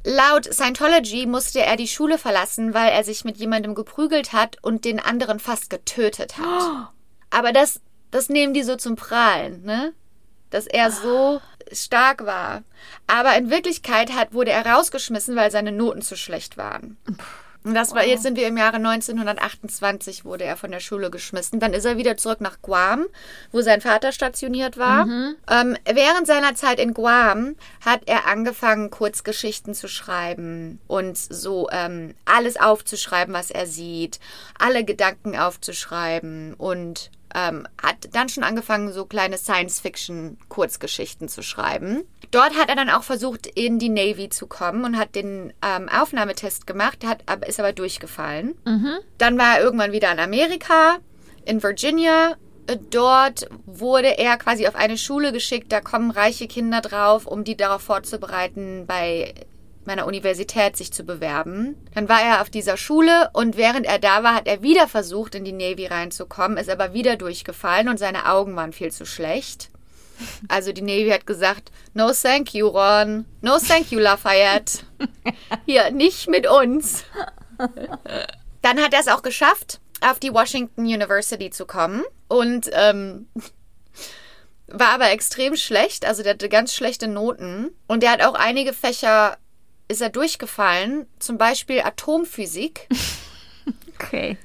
Laut Scientology musste er die Schule verlassen, weil er sich mit jemandem geprügelt hat und den anderen fast getötet hat. Aber das, das nehmen die so zum Prahlen, ne? Dass er so stark war. Aber in Wirklichkeit hat, wurde er rausgeschmissen, weil seine Noten zu schlecht waren. Und das war, jetzt sind wir im Jahre 1928, wurde er von der Schule geschmissen. Dann ist er wieder zurück nach Guam, wo sein Vater stationiert war. Ähm, während seiner Zeit in Guam hat er angefangen, Kurzgeschichten zu schreiben und so ähm, alles aufzuschreiben, was er sieht, alle Gedanken aufzuschreiben und ähm, hat dann schon angefangen, so kleine Science-Fiction-Kurzgeschichten zu schreiben. Dort hat er dann auch versucht, in die Navy zu kommen und hat den ähm, Aufnahmetest gemacht, hat, aber, ist aber durchgefallen. Dann war er irgendwann wieder in Amerika, in Virginia. Äh, Dort wurde er quasi auf eine Schule geschickt, da kommen reiche Kinder drauf, um die darauf vorzubereiten, bei meiner Universität sich zu bewerben. Dann war er auf dieser Schule und während er da war, hat er wieder versucht, in die Navy reinzukommen, ist aber wieder durchgefallen und seine Augen waren viel zu schlecht. Also die Navy hat gesagt, no thank you, Ron. No thank you, Lafayette. Hier, nicht mit uns. Dann hat er es auch geschafft, auf die Washington University zu kommen und ähm, war aber extrem schlecht. Also der hatte ganz schlechte Noten und der hat auch einige Fächer ist er durchgefallen, zum Beispiel Atomphysik. Okay.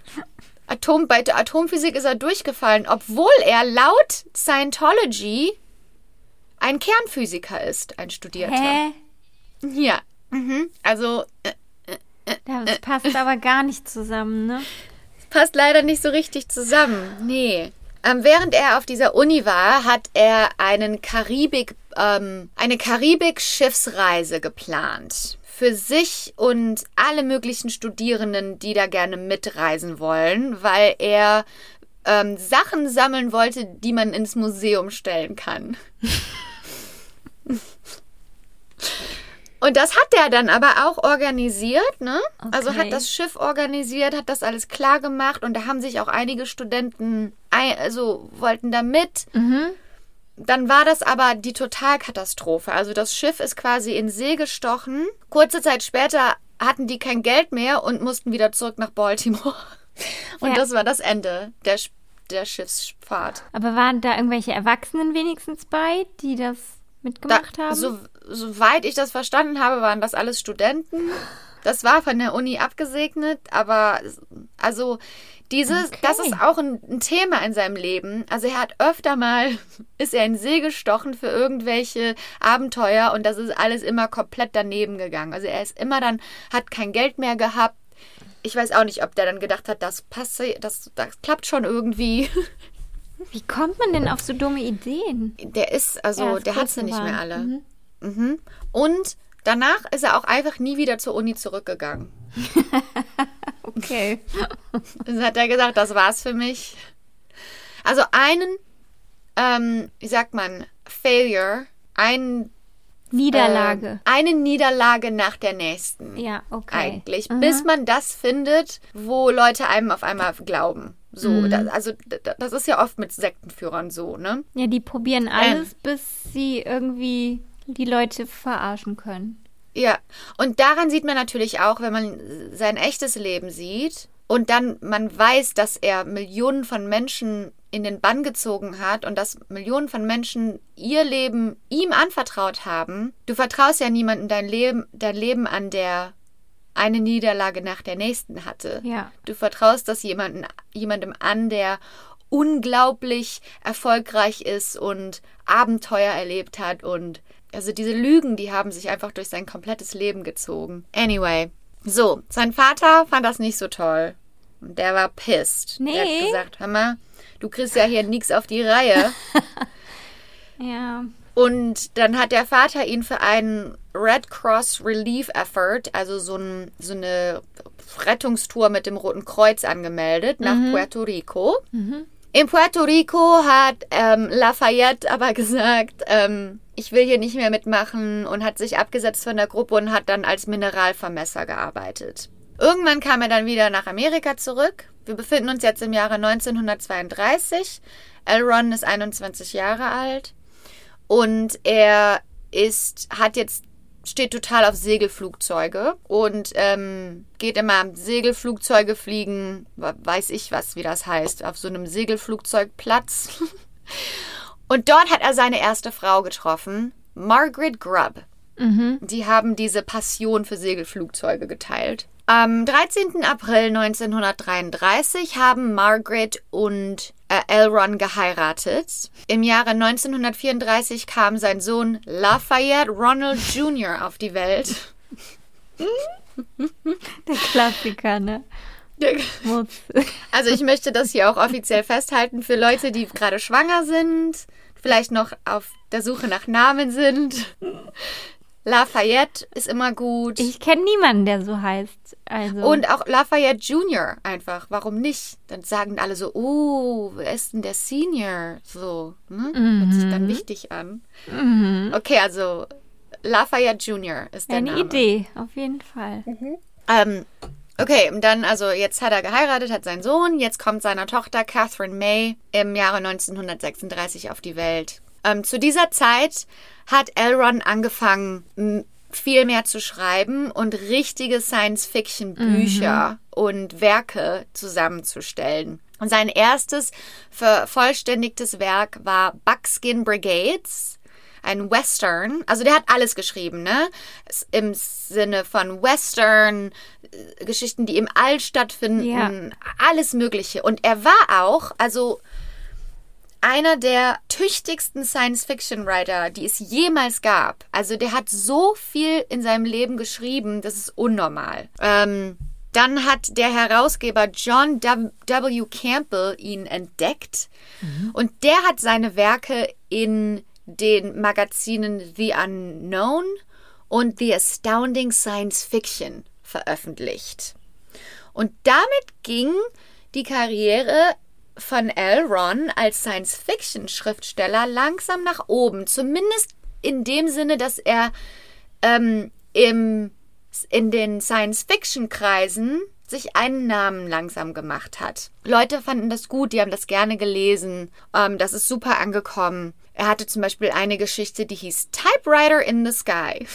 Atom, bei der Atomphysik ist er durchgefallen, obwohl er laut Scientology ein Kernphysiker ist, ein Studierter. Hä? Ja. Mhm. Also äh, Das passt aber gar nicht zusammen, ne? passt leider nicht so richtig zusammen. Nee. Ähm, während er auf dieser Uni war, hat er einen Karibik, ähm, eine Karibik-Schiffsreise geplant. Für sich und alle möglichen Studierenden, die da gerne mitreisen wollen, weil er ähm, Sachen sammeln wollte, die man ins Museum stellen kann. Und das hat er dann aber auch organisiert, ne? Also Okay. hat das Schiff organisiert, hat das alles klar gemacht und da haben sich auch einige Studenten, also wollten da mit. Dann war das aber die Totalkatastrophe. Also das Schiff ist quasi in See gestochen. Kurze Zeit später hatten die kein Geld mehr und mussten wieder zurück nach Baltimore. Und Ja. das war das Ende der, der Schiffsfahrt. Aber waren da irgendwelche Erwachsenen wenigstens bei, die das Da, mitgemacht haben? so, soweit ich das verstanden habe, waren das alles Studenten. Das war von der Uni abgesegnet, aber also dieses, Okay. das ist auch ein, ein Thema in seinem Leben. Also er hat öfter mal, ist er in See gestochen für irgendwelche Abenteuer und das ist alles immer komplett daneben gegangen. Also er ist immer dann, hat kein Geld mehr gehabt. Ich weiß auch nicht, ob der dann gedacht hat, das passe, das, das klappt schon irgendwie. Wie kommt man denn auf so dumme Ideen? Der ist, also, der hat sie nicht mehr alle. Mhm. Und danach ist er auch einfach nie wieder zur Uni zurückgegangen. Okay. Dann hat er gesagt, das war's für mich. Also einen, ähm, wie sagt man, Failure, ein, Niederlage. äh, eine Niederlage nach der nächsten. ja, okay. Eigentlich, bis man das findet, wo Leute einem auf einmal glauben. So, da, also da- das ist ja oft mit Sektenführern so, ne? Ja, die probieren alles, bis sie irgendwie die Leute verarschen können. Ja, und daran sieht man natürlich auch, wenn man sein echtes Leben sieht und dann man weiß, dass er Millionen von Menschen in den Bann gezogen hat und dass Millionen von Menschen ihr Leben ihm anvertraut haben. Du vertraust ja niemandem dein Leben, dein Leben an, der eine Niederlage nach der nächsten hatte. Ja. Du vertraust das jemanden, jemandem an, der unglaublich erfolgreich ist und Abenteuer erlebt hat und also diese Lügen, die haben sich einfach durch sein komplettes Leben gezogen. Anyway, so, sein Vater fand das nicht so toll. Und der war pissed. Der Nee. hat gesagt, hör mal, du kriegst ja hier nichts auf die Reihe. Ja. Und dann hat der Vater ihn für einen Red Cross Relief Effort, also so, ein, so eine Rettungstour mit dem Roten Kreuz angemeldet nach Puerto Rico. In Puerto Rico hat ähm, Lafayette aber gesagt, ähm, ich will hier nicht mehr mitmachen und hat sich abgesetzt von der Gruppe und hat dann als Mineralvermesser gearbeitet. Irgendwann kam er dann wieder nach Amerika zurück. Wir befinden uns jetzt im Jahre 1932. L. Ron ist 21 Jahre alt. Und er ist, hat jetzt, steht total auf Segelflugzeuge und ähm, geht immer Segelflugzeuge fliegen, weiß ich was, wie das heißt, auf so einem Segelflugzeugplatz. und dort hat er seine erste Frau getroffen, Margaret Grubb. Die haben diese Passion für Segelflugzeuge geteilt. Am 13. April 1933 haben Margaret und äh, L. Ron geheiratet. Im Jahre 1934 kam sein Sohn Lafayette Ronald Jr. auf die Welt. Der Klassiker, ne? Also ich möchte das hier auch offiziell festhalten für Leute, die gerade schwanger sind, vielleicht noch auf der Suche nach Namen sind. Lafayette ist immer gut. Ich kenne niemanden, der so heißt. Also. Und auch Lafayette Junior einfach. Warum nicht? Dann sagen alle so, oh, wer ist denn der Senior? So, ne? Hört sich dann wichtig an. Okay, also Lafayette Junior ist der eine Name. Idee, auf jeden Fall. Ähm, okay, und dann, also jetzt hat er geheiratet, hat seinen Sohn, jetzt kommt seine Tochter Catherine May im Jahre 1936 auf die Welt. Ähm, zu dieser Zeit hat Elron angefangen, viel mehr zu schreiben und richtige Science-Fiction-Bücher und Werke zusammenzustellen. Und sein erstes vervollständigtes Werk war Buckskin Brigades ein Western. Also der hat alles geschrieben, ne? Im Sinne von Western, äh, Geschichten, die im All stattfinden, Ja. alles Mögliche. Und er war auch, also einer der tüchtigsten Science-Fiction-Writer, die es jemals gab. Also der hat so viel in seinem Leben geschrieben, das ist unnormal. Ähm, dann hat der Herausgeber John W. W. Campbell ihn entdeckt und der hat seine Werke in den Magazinen The Unknown und The Astounding Science Fiction veröffentlicht. Und damit ging die Karriere von L. Ron als Science-Fiction-Schriftsteller langsam nach oben. Zumindest in dem Sinne, dass er ähm, im, in den Science-Fiction-Kreisen sich einen Namen langsam gemacht hat. Leute fanden das gut, die haben das gerne gelesen. Ähm, das ist super angekommen. Er hatte zum Beispiel eine Geschichte, die hieß Typewriter in the Sky.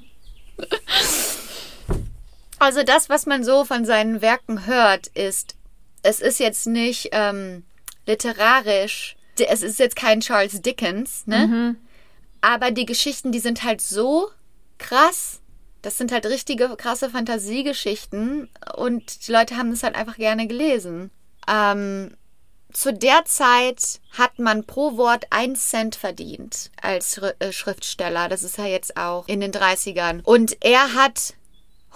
Also das, was man so von seinen Werken hört, ist, es ist jetzt nicht ähm, literarisch, es ist jetzt kein Charles Dickens, ne? Aber die Geschichten, die sind halt so krass. Das sind halt richtige krasse Fantasiegeschichten und die Leute haben das halt einfach gerne gelesen. Ähm, zu der Zeit hat man pro Wort ein Cent verdient als äh, Schriftsteller. Das ist ja jetzt auch in den 30ern. Und er hat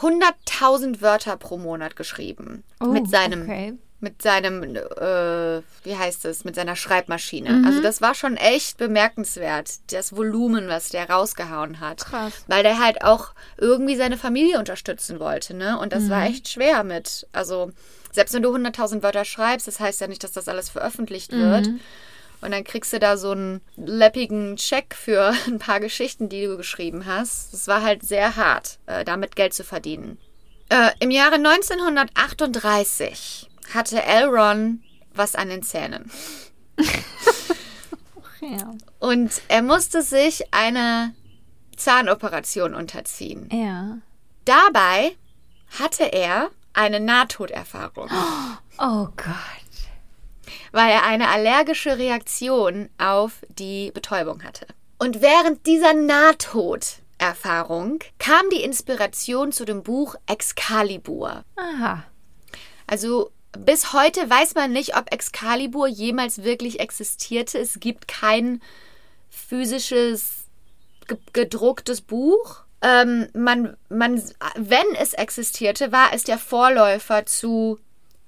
100.000 Wörter pro Monat geschrieben. Oh, mit seinem, okay. mit seinem, äh, wie heißt es, mit seiner Schreibmaschine. Also das war schon echt bemerkenswert, das Volumen, was der rausgehauen hat. Krass. Weil der halt auch irgendwie seine Familie unterstützen wollte, ne? Und das war echt schwer mit, also selbst wenn du 100.000 Wörter schreibst, das heißt ja nicht, dass das alles veröffentlicht wird. Und dann kriegst du da so einen läppigen Scheck für ein paar Geschichten, die du geschrieben hast. Das war halt sehr hart, äh, damit Geld zu verdienen. Äh, Im Jahre 1938 hatte Elron was an den Zähnen. Ja. Und er musste sich einer Zahnoperation unterziehen. ja. Dabei hatte er eine Nahtoderfahrung, Oh Gott. Weil er eine allergische Reaktion auf die Betäubung hatte. Und während dieser Nahtoderfahrung kam die Inspiration zu dem Buch Excalibur. Aha. Also bis heute weiß man nicht, ob Excalibur jemals wirklich existierte. Es gibt kein physisches ge gedrucktes Buch. ähm, man, man, wenn es existierte, war es der Vorläufer zu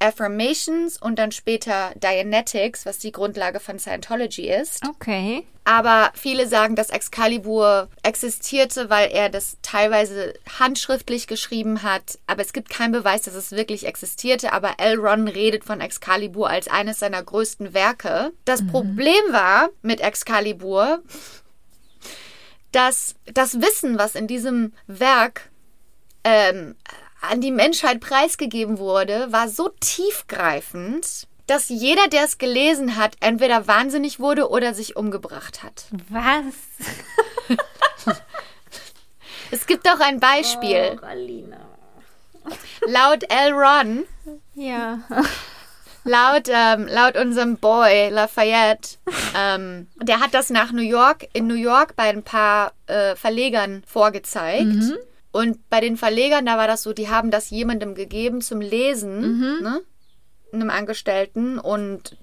Affirmations und dann später Dianetics, was die Grundlage von Scientology ist. Okay. Aber viele sagen, dass Excalibur existierte, weil er das teilweise handschriftlich geschrieben hat. Aber es gibt keinen Beweis, dass es wirklich existierte. Aber L. Ron redet von Excalibur als eines seiner größten Werke. Das Problem war mit Excalibur, dass das Wissen, was in diesem Werk ähm, an die Menschheit preisgegeben wurde, war so tiefgreifend, dass jeder, der es gelesen hat, entweder wahnsinnig wurde oder sich umgebracht hat. Was? Es gibt doch ein Beispiel. Oh. Laut L. Ron, Ja. laut, ähm, laut unserem Boy Lafayette, ähm, der hat das nach New York, in New York bei ein paar äh, Verlegern vorgezeigt. Und bei den Verlegern, da war das so, die haben das jemandem gegeben zum Lesen, ne? einem Angestellten, und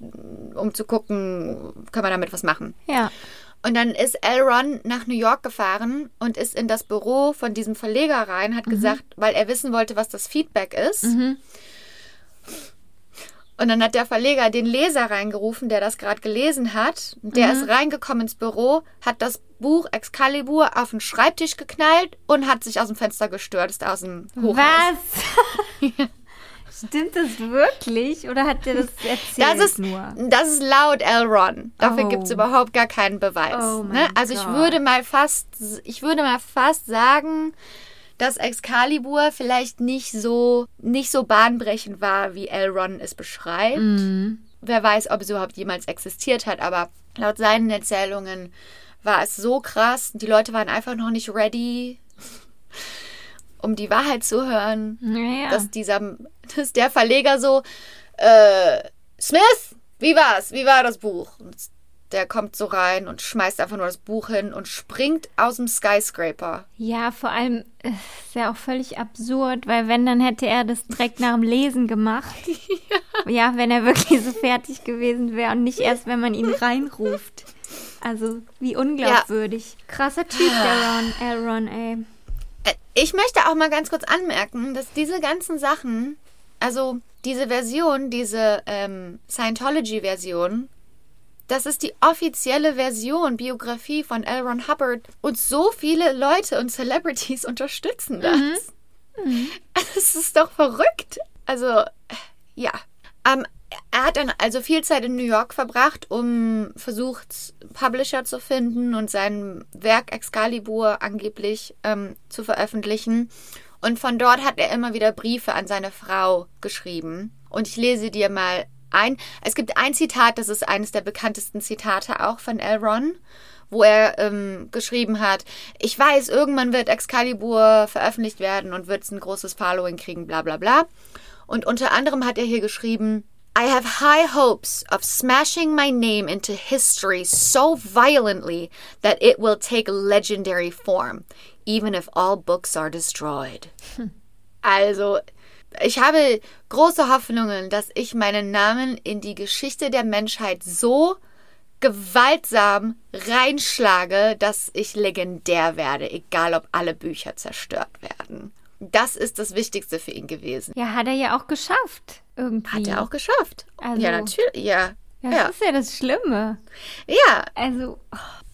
um zu gucken, können wir damit was machen. Ja. Und dann ist L. Ron nach New York gefahren und ist in das Büro von diesem Verleger rein, hat gesagt, weil er wissen wollte, was das Feedback ist. Und dann hat der Verleger den Leser reingerufen, der das gerade gelesen hat. Der ist reingekommen ins Büro, hat das Buch Excalibur auf den Schreibtisch geknallt und hat sich aus dem Fenster gestürzt, ist aus dem Hochhaus. Was? Stimmt das wirklich? Oder hat der das erzählt Das ist, nur? das ist laut L. Ron. Dafür Oh. gibt es überhaupt gar keinen Beweis. Oh ne? Also ich Gott. würde mal fast, ich würde mal fast sagen, dass Excalibur vielleicht nicht so, nicht so bahnbrechend war, wie L. Ron es beschreibt. Mhm. Wer weiß, ob es überhaupt jemals existiert hat, aber laut seinen Erzählungen war es so krass. Die Leute waren einfach noch nicht ready, um die Wahrheit zu hören Naja. dass dieser, dass der Verleger so, äh, Smith, wie war's? Wie war das Buch? Und der kommt so rein und schmeißt einfach nur das Buch hin und springt aus dem Skyscraper. Ja, vor allem äh, ist ja auch völlig absurd, weil wenn, dann hätte er das direkt nach dem Lesen gemacht. Ja, wenn er wirklich so fertig gewesen wäre und nicht erst, wenn man ihn reinruft. Also, wie unglaubwürdig. Krasser Typ, der Ron, Elron, ey. Äh, Ich möchte auch mal ganz kurz anmerken, dass diese ganzen Sachen, also diese Version, diese ähm, Scientology-Version, das ist die offizielle Version, Biografie von L. Ron Hubbard. Und so viele Leute und Celebrities unterstützen das. Es ist doch verrückt. Also, ja. Ähm, er hat dann also viel Zeit in New York verbracht, um versucht, Publisher zu finden und sein Werk Excalibur angeblich ähm, zu veröffentlichen. Und von dort hat er immer wieder Briefe an seine Frau geschrieben. Und ich lese dir mal ein. Es gibt ein Zitat, das ist eines der bekanntesten Zitate auch von Elron, wo er ähm, geschrieben hat, ich weiß, irgendwann wird Excalibur veröffentlicht werden und wird ein großes Following kriegen, bla bla bla. Und unter anderem hat er hier geschrieben, I have high hopes of smashing my name into history so violently that it will take legendary form, even if all books are destroyed. Also, ich habe große Hoffnungen, dass ich meinen Namen in die Geschichte der Menschheit so gewaltsam reinschlage, dass ich legendär werde, egal ob alle Bücher zerstört werden. Das ist das Wichtigste für ihn gewesen. Ja, hat er ja auch geschafft. Irgendwie. Hat er auch geschafft. Also- ja, natürlich. Ja. Das Ja. ist ja das Schlimme. ja. Also,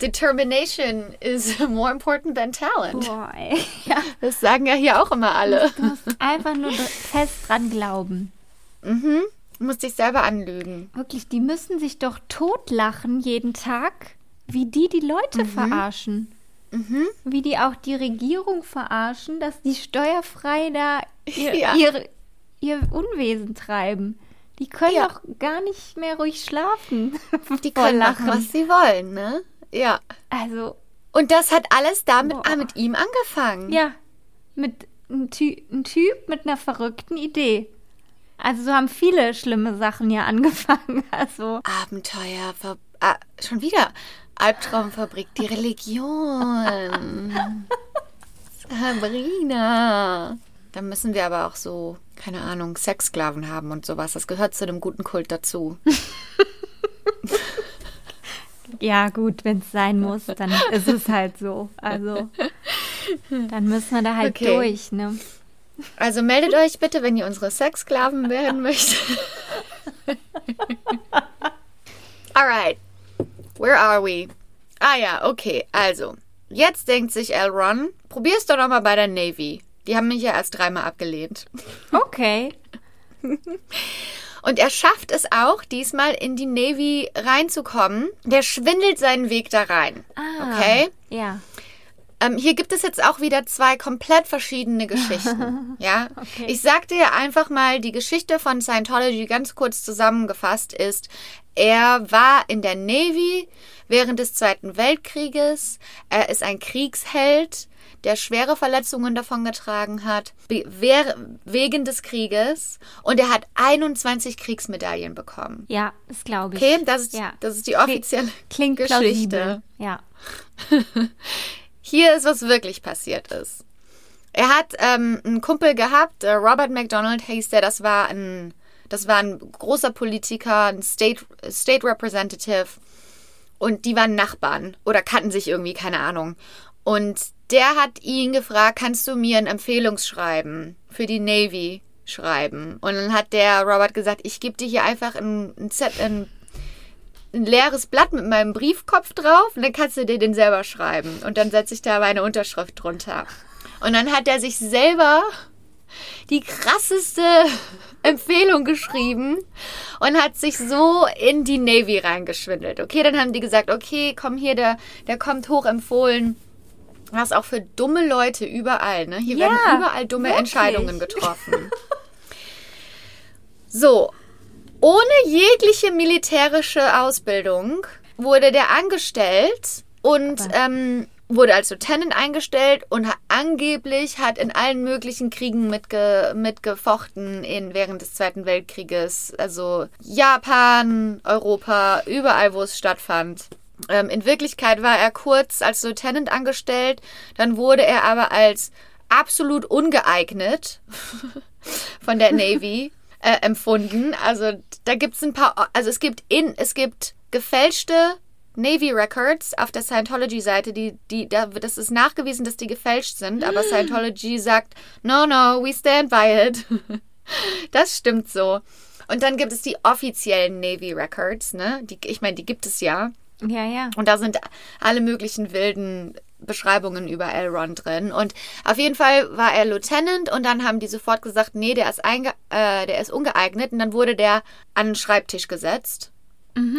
Determination is more important than talent. boah, ey. Ja, Das sagen ja hier auch immer alle. du musst einfach nur fest dran glauben. Mhm. Du musst dich selber anlügen. Wirklich, die müssen sich doch totlachen jeden Tag, wie die die Leute verarschen. Wie die auch die Regierung verarschen, dass die steuerfrei da ihr, Ja. ihr, ihr Unwesen treiben. Die können Ja. doch gar nicht mehr ruhig schlafen. Die können machen, was sie wollen, ne? Ja. Also, Und das hat alles damit Boah. ah, mit ihm angefangen. ja, mit ein, Ty ein Typ mit einer verrückten Idee. Also so haben viele schlimme Sachen ja angefangen. Also, Abenteuer, Ver ah, schon wieder Albtraumfabrik, die Religion. Sabrina. Da müssen wir aber auch so, keine Ahnung, Sexsklaven haben und sowas. Das gehört zu einem guten Kult dazu. ja gut, wenn es sein muss, dann ist es halt so. Also, Dann müssen wir da halt Okay. durch, ne? Also meldet euch bitte, wenn ihr unsere Sexsklaven werden möchtet. Alright. Where are we? Ah ja, okay. Also, jetzt denkt sich Elron, probier's doch nochmal bei der Navy. Die haben mich ja erst dreimal abgelehnt. Okay. Und er schafft es auch, diesmal in die Navy reinzukommen. Der schwindelt seinen Weg da rein. Ah, Okay? Ja. Ähm, hier gibt es jetzt auch wieder zwei komplett verschiedene Geschichten. ja, ich sag dir einfach mal, die Geschichte von Scientology ganz kurz zusammengefasst ist, er war in der Navy während des Zweiten Weltkrieges. Er ist ein Kriegsheld, der schwere Verletzungen davongetragen hat, wegen des Krieges. Und er hat 21 Kriegsmedaillen bekommen. Ja, das glaube ich. Okay, das ist, ja. das ist die offizielle Klingt Geschichte. plausibel. Ja. Hier ist, was wirklich passiert ist. Er hat ähm, einen Kumpel gehabt, äh, Robert McDonald hieß der, das war ein, das war ein großer Politiker, ein State, State Representative. Und die waren Nachbarn oder kannten sich irgendwie, keine Ahnung. Und der hat ihn gefragt, kannst du mir ein Empfehlungsschreiben für die Navy schreiben? Und dann hat der Robert gesagt, ich gebe dir hier einfach ein, ein, ein ein leeres Blatt mit meinem Briefkopf drauf und dann kannst du dir den selber schreiben. Und dann setze ich da meine Unterschrift drunter. Und dann hat er sich selber die krasseste Empfehlung geschrieben und hat sich so in die Navy reingeschwindelt. Okay, dann haben die gesagt, okay, komm hier, der, der kommt hochempfohlen. Was auch für dumme Leute überall, ne? Hier Ja, werden überall dumme wirklich. Entscheidungen getroffen. So, ohne jegliche militärische Ausbildung wurde der angestellt und ähm, wurde als Lieutenant eingestellt und angeblich hat in allen möglichen Kriegen mitge mitgefochten in, während des Zweiten Weltkrieges. Also Japan, Europa, überall, wo es stattfand. Ähm, in Wirklichkeit war er kurz als Lieutenant angestellt, dann wurde er aber als absolut ungeeignet von der Navy äh, empfunden. Also da gibt es ein paar, also es gibt in, es gibt gefälschte Navy Records auf der Scientology-Seite, die, die, da, das ist nachgewiesen, dass die gefälscht sind, aber Scientology sagt, no, no, we stand by it. Das stimmt so. Und dann gibt es die offiziellen Navy Records, ne? Die, ich meine, die gibt es ja. Ja, ja. Und da sind alle möglichen wilden Beschreibungen über Elrond drin. Und auf jeden Fall war er Lieutenant und dann haben die sofort gesagt, nee, der ist, einge äh, der ist ungeeignet. Und dann wurde der an den Schreibtisch gesetzt.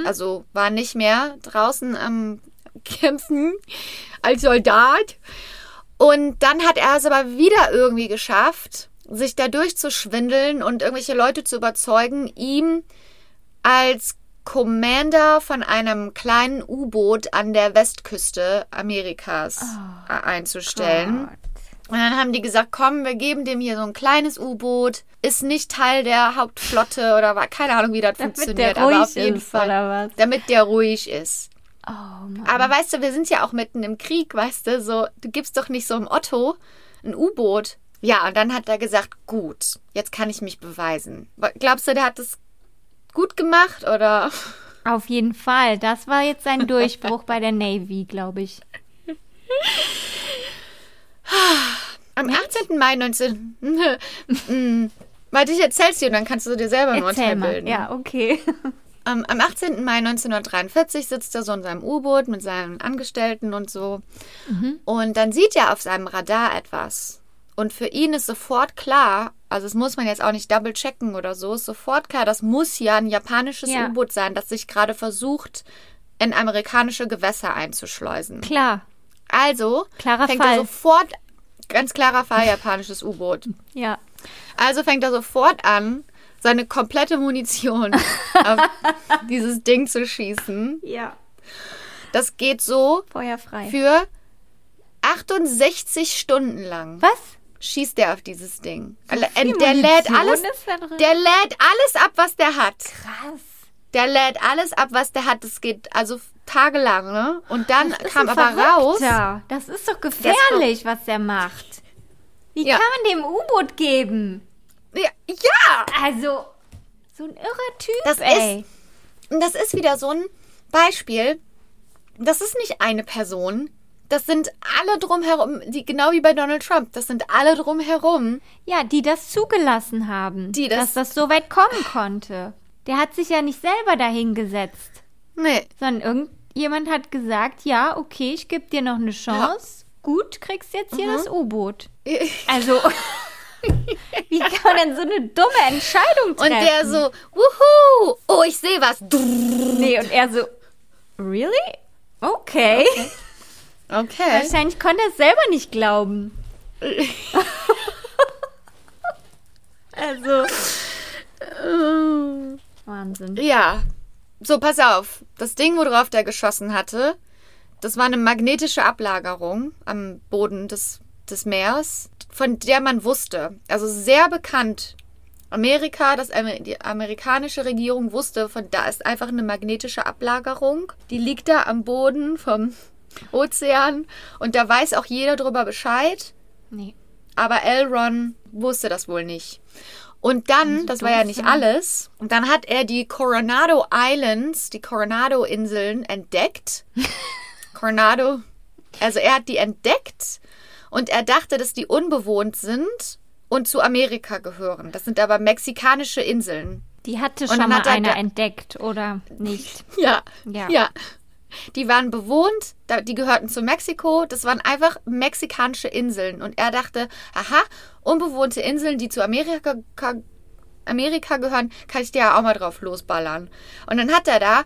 Also war nicht mehr draußen am Kämpfen als Soldat. Und dann hat er es aber wieder irgendwie geschafft, sich da durchzuschwindeln und irgendwelche Leute zu überzeugen, ihm als Commander von einem kleinen U-Boot an der Westküste Amerikas äh, einzustellen. Und dann haben die gesagt, komm, wir geben dem hier so ein kleines U-Boot, ist nicht Teil der Hauptflotte oder war keine Ahnung, wie das Damit funktioniert, aber auf jeden ist, Fall, damit der ruhig ist. Oh Mann. Aber weißt du, wir sind ja auch mitten im Krieg, weißt du, so, du gibst doch nicht so einem Otto ein U-Boot. Ja, und dann hat er gesagt, gut, jetzt kann ich mich beweisen. Glaubst du, der hat das gut gemacht oder? Auf jeden Fall. Das war jetzt sein Durchbruch bei der Navy, glaube ich. Am 18. Mai 19. Mm, Warte, ich erzähl's dir und dann kannst du dir selber ein Urteil bilden. Ja, okay. Ähm, am 18. Mai 1943 sitzt er so in seinem U-Boot mit seinen Angestellten und so. Und dann sieht er auf seinem Radar etwas. Und für ihn ist sofort klar, also das muss man jetzt auch nicht double checken oder so, ist sofort klar, das muss ja ein japanisches Ja. U-Boot sein, das sich gerade versucht, in amerikanische Gewässer einzuschleusen. Klar. Also Klarer fängt Fall. er sofort, ganz klarer Fall, japanisches U-Boot. Ja. Also fängt er sofort an, seine komplette Munition auf dieses Ding zu schießen. Ja. Das geht so Feuerfrei. für 68 Stunden lang. Was? Schießt der auf dieses Ding. viel Äh, der lädt alles, ist der lädt alles ab, was der hat. Krass. Der lädt alles ab, was der hat. Das geht also tagelang, ne? Und dann Das ist kam aber raus. Verrückter. Das ist doch gefährlich, was der macht. Wie Ja. kann man dem U-Boot geben? Ja, ja, Also, so ein irrer Typ, Das ey. Und das ist wieder so ein Beispiel. Das ist nicht eine Person. Das sind alle drumherum, die, genau wie bei Donald Trump, das sind alle drumherum. Ja, die das zugelassen haben, Die das- dass das so weit kommen konnte. Der hat sich ja nicht selber dahingesetzt, Nee. sondern irgendjemand hat gesagt, ja, okay, ich gebe dir noch eine Chance. Gut, kriegst jetzt hier das U-Boot. Also, wie kann man denn so eine dumme Entscheidung Und treffen? der so, wuhu, oh, ich sehe was. Nee, und er so, really? Okay. Okay. Wahrscheinlich konnte er es selber nicht glauben. also, Wahnsinn. Ja. So, pass auf. Das Ding, worauf der geschossen hatte, das war eine magnetische Ablagerung am Boden des, des Meers, von der man wusste, also sehr bekannt. Amerika, das, die amerikanische Regierung wusste, von da ist einfach eine magnetische Ablagerung. Die liegt da am Boden vom Ozean und da weiß auch jeder drüber Bescheid. Nee. Aber Elron wusste das wohl nicht. Und dann, das war ja nicht alles, und dann hat er die Coronado Islands, die Coronado-Inseln entdeckt. Coronado, also er hat die entdeckt und er dachte, dass die unbewohnt sind und zu Amerika gehören. Das sind aber mexikanische Inseln. Die hatte schon mal hat einer da- entdeckt, oder nicht? Ja. Ja. Ja. Die waren bewohnt, die gehörten zu Mexiko. Das waren einfach mexikanische Inseln. Und er dachte, aha, unbewohnte Inseln, die zu Amerika, Ka- Amerika gehören, kann ich dir ja auch mal drauf losballern. Und dann hat er da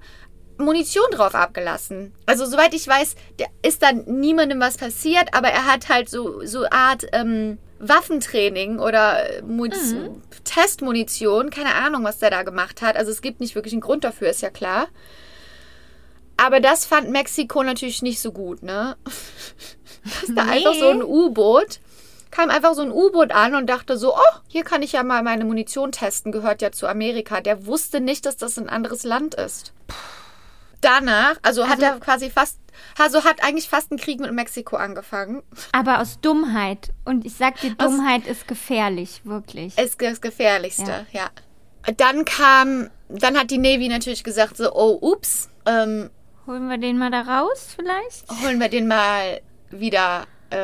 Munition drauf abgelassen. Also soweit ich weiß, ist dann niemandem was passiert, aber er hat halt so so Art ähm, Waffentraining oder Muniz Testmunition, keine Ahnung, was der da gemacht hat. Also es gibt nicht wirklich einen Grund dafür, ist ja klar. Aber das fand Mexiko natürlich nicht so gut, ne? Dass da Nee. einfach so ein U-Boot kam einfach so ein U-Boot an und dachte so, oh, hier kann ich ja mal meine Munition testen, gehört ja zu Amerika. Der wusste nicht, dass das ein anderes Land ist. Danach, also, hat er quasi fast, also hat eigentlich fast ein Krieg mit Mexiko angefangen. Aber aus Dummheit. Und ich sag dir, Dummheit ist gefährlich, wirklich. Ist das Gefährlichste, ja. Dann kam, dann hat die Navy natürlich gesagt so, oh, ups, ähm, Holen wir den mal da raus, vielleicht? holen wir den mal wieder äh,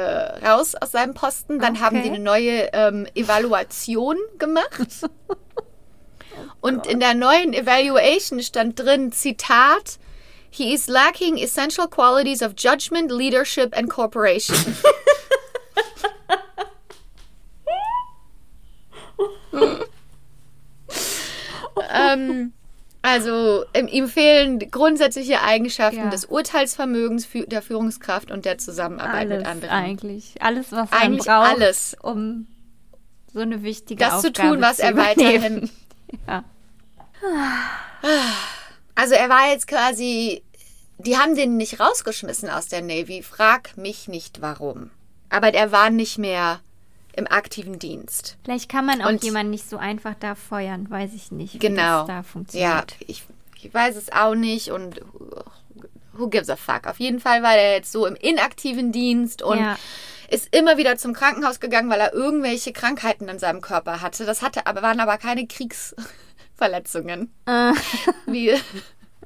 raus aus seinem Posten. Dann haben die Okay. eine neue ähm, Evaluation gemacht. Und in der neuen Evaluation stand drin, Zitat, He is lacking essential qualities of judgment, leadership and cooperation. ähm, also ähm, ihm fehlen grundsätzliche Eigenschaften Ja. des Urteilsvermögens, der Führungskraft und der Zusammenarbeit Alles mit anderen. eigentlich. Alles, was Eigentlich man braucht, alles. um so eine wichtige Das zu Aufgabe tun, was zu er weiterhin. Ja. Also er war jetzt quasi, die haben den nicht rausgeschmissen aus der Navy. Frag mich nicht warum. Aber der war nicht mehr im aktiven Dienst. Vielleicht kann man auch Und- jemanden nicht so einfach da feuern, weiß ich nicht, wie Genau. das da Ja, funktioniert. ich, ich weiß es auch nicht und who gives a fuck. Auf jeden Fall war der jetzt so im inaktiven Dienst und Ja. ist immer wieder zum Krankenhaus gegangen, weil er irgendwelche Krankheiten in seinem Körper hatte. Das hatte aber waren aber keine Kriegsverletzungen. Äh, Wie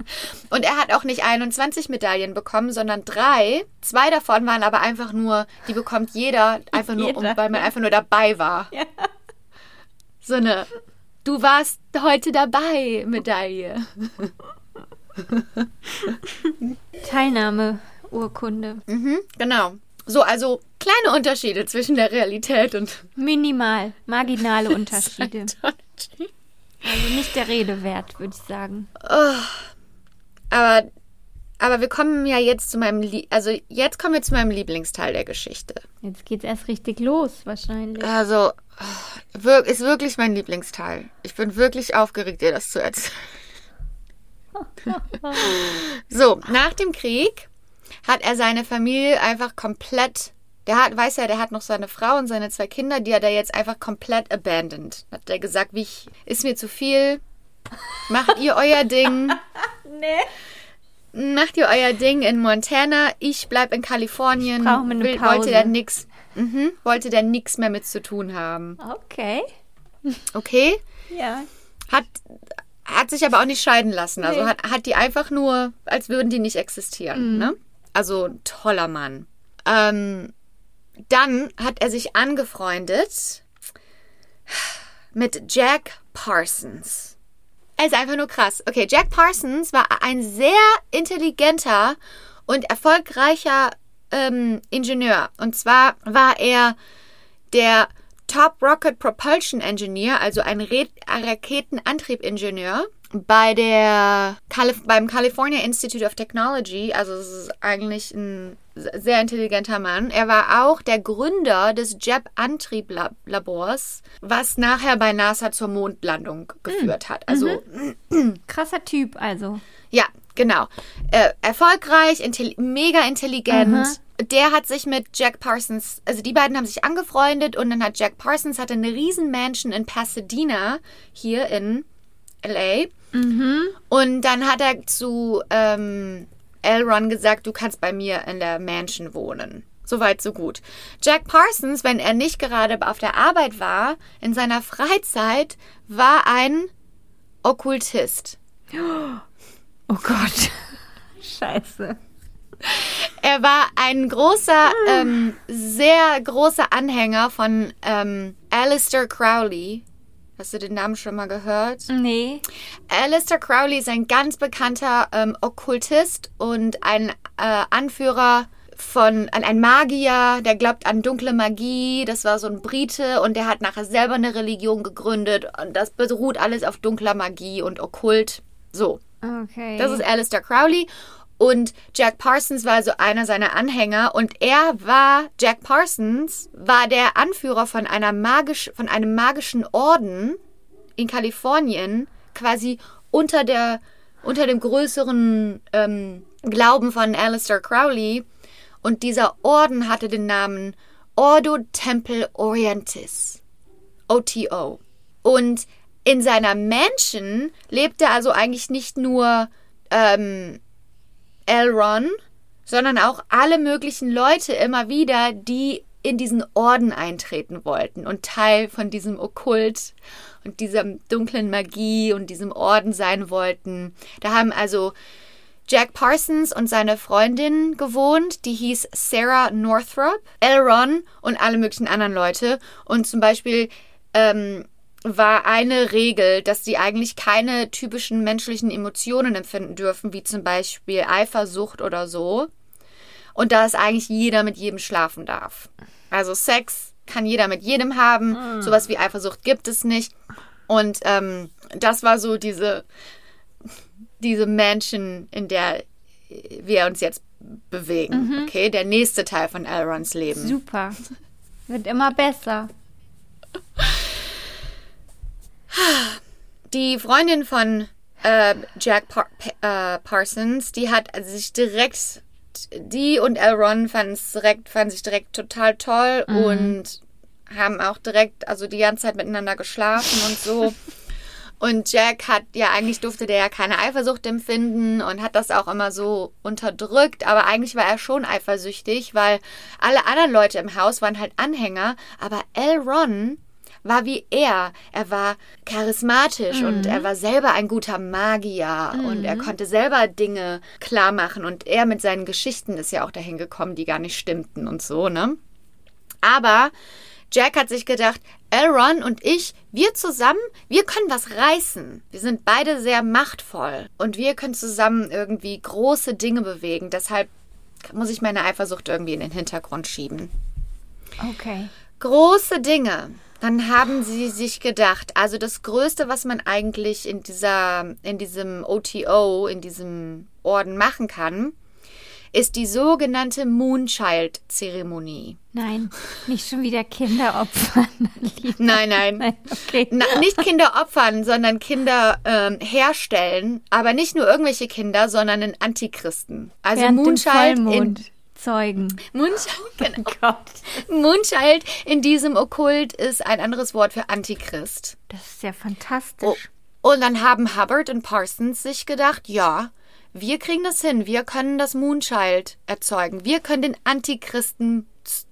und er hat auch nicht 21 Medaillen bekommen, sondern drei. Zwei davon waren aber einfach nur, die bekommt jeder, einfach nur, um, Jeder. weil man einfach nur dabei war. Ja. So eine, du warst heute dabei, Medaille. Teilnahmeurkunde. Mhm, genau. So, also kleine Unterschiede zwischen der Realität und Minimal, marginale Unterschiede. Also nicht der Rede wert, würde ich sagen. Aber, aber wir kommen ja jetzt zu meinem, Lie also jetzt kommen wir zu meinem Lieblingsteil der Geschichte. Jetzt geht's erst richtig los, wahrscheinlich. Also, ist wirklich mein Lieblingsteil. Ich bin wirklich aufgeregt, dir das zu erzählen. so, nach dem Krieg hat er seine Familie einfach komplett. Der hat, weiß ja, der hat noch seine Frau und seine zwei Kinder, die hat er jetzt einfach komplett abandoned. Hat er gesagt, wie ich, ist mir zu viel. Macht ihr euer Ding. Nee. Macht ihr euer Ding in Montana. Ich bleib in Kalifornien. Ich mir eine Will- Pause. Wollte der nix, mhm, wollte der nix mehr mit zu tun haben. Okay. Okay? Ja. Hat, hat sich aber auch nicht scheiden lassen. Also Nee. hat, hat die einfach nur, als würden die nicht existieren. Ne? Also ein toller Mann. Ähm, dann hat er sich angefreundet mit Jack Parsons. Er ist einfach nur krass. Okay, Jack Parsons war ein sehr intelligenter und erfolgreicher ähm, Ingenieur. Und zwar war er der Top Rocket Propulsion Engineer, also ein Re Raketenantriebingenieur bei der Calif beim California Institute of Technology. Also es ist eigentlich ein sehr intelligenter Mann. Er war auch der Gründer des JEP-Antrieblabors, was nachher bei NASA zur Mondlandung geführt hat. Also Krasser Typ, also. ja, genau. Äh, erfolgreich, intelli mega intelligent. Aha. Der hat sich mit Jack Parsons, also die beiden haben sich angefreundet und dann hat Jack Parsons hatte eine riesen Mansion in Pasadena hier in LA. Und dann hat er zu ähm, L. Ron gesagt, du kannst bei mir in der Mansion wohnen. Soweit, so gut. Jack Parsons, wenn er nicht gerade auf der Arbeit war, in seiner Freizeit war ein Okkultist. Oh Gott. Scheiße. Er war ein großer, ähm, sehr großer Anhänger von ähm, Alistair Crowley. Hast du den Namen schon mal gehört? Nee. Alistair Crowley ist ein ganz bekannter ähm, Okkultist und ein äh, Anführer von ein, Magier, der glaubt an dunkle Magie. Das war so ein Brite und der hat nachher selber eine Religion gegründet und das beruht alles auf dunkler Magie und Okkult. So, Okay. das ist Alistair Crowley. Und Jack Parsons war so einer seiner Anhänger und er war, Jack Parsons war der Anführer von einer magisch, von einem magischen Orden in Kalifornien, quasi unter der, unter dem größeren ähm, Glauben von Alistair Crowley. Und dieser Orden hatte den Namen Ordo Temple Orientis. OTO. Und in seiner Mansion lebte also eigentlich nicht nur ähm, Elron, sondern auch alle möglichen Leute immer wieder, die in diesen Orden eintreten wollten und Teil von diesem Okkult und dieser dunklen Magie und diesem Orden sein wollten. Da haben also Jack Parsons und seine Freundin gewohnt, die hieß Sarah Northrop, Elron und alle möglichen anderen Leute. Und zum Beispiel ähm, war eine Regel, dass sie eigentlich keine typischen menschlichen Emotionen empfinden dürfen, wie zum Beispiel Eifersucht oder so. Und dass eigentlich jeder mit jedem schlafen darf. Also Sex kann jeder mit jedem haben. Sowas wie Eifersucht gibt es nicht. Und ähm, das war so diese, diese Mansion, in der wir uns jetzt bewegen. Okay, der nächste Teil von Elrons Leben. Super. Wird immer besser. Die Freundin von äh, Jack Par Pa- äh, Parsons, die hat sich direkt, die und Elron fanden direkt, fanden sich direkt total toll und haben auch direkt, also die ganze Zeit miteinander geschlafen und so. Und Jack hat ja eigentlich durfte der ja keine Eifersucht empfinden und hat das auch immer so unterdrückt, aber eigentlich war er schon eifersüchtig, weil alle anderen Leute im Haus waren halt Anhänger, aber Elron war wie er. Er war charismatisch und er war selber ein guter Magier und er konnte selber Dinge klar machen und er mit seinen Geschichten ist ja auch dahin gekommen, die gar nicht stimmten und so, ne? Aber Jack hat sich gedacht, Elron und ich, wir zusammen, wir können was reißen. Wir sind beide sehr machtvoll und wir können zusammen irgendwie große Dinge bewegen. Deshalb muss ich meine Eifersucht irgendwie in den Hintergrund schieben. Okay. Große Dinge. Dann haben sie sich gedacht, also das Größte, was man eigentlich in dieser, in diesem OTO, in diesem Orden machen kann, ist die sogenannte Moonchild-Zeremonie. Nein, nicht schon wieder Kinder opfern. Nein, nein. Nein, okay. Na, nicht Kinder opfern, sondern Kinder ähm, herstellen. Aber nicht nur irgendwelche Kinder, sondern in Antichristen. Also Während Moonchild in, Vollmond zeugen. Moonchild, genau. Gott. Moonchild in diesem Okkult ist ein anderes Wort für Antichrist. Das ist ja fantastisch. Oh, und dann haben Hubbard und Parsons sich gedacht, ja, wir kriegen das hin, wir können das Moonchild erzeugen, wir können den Antichristen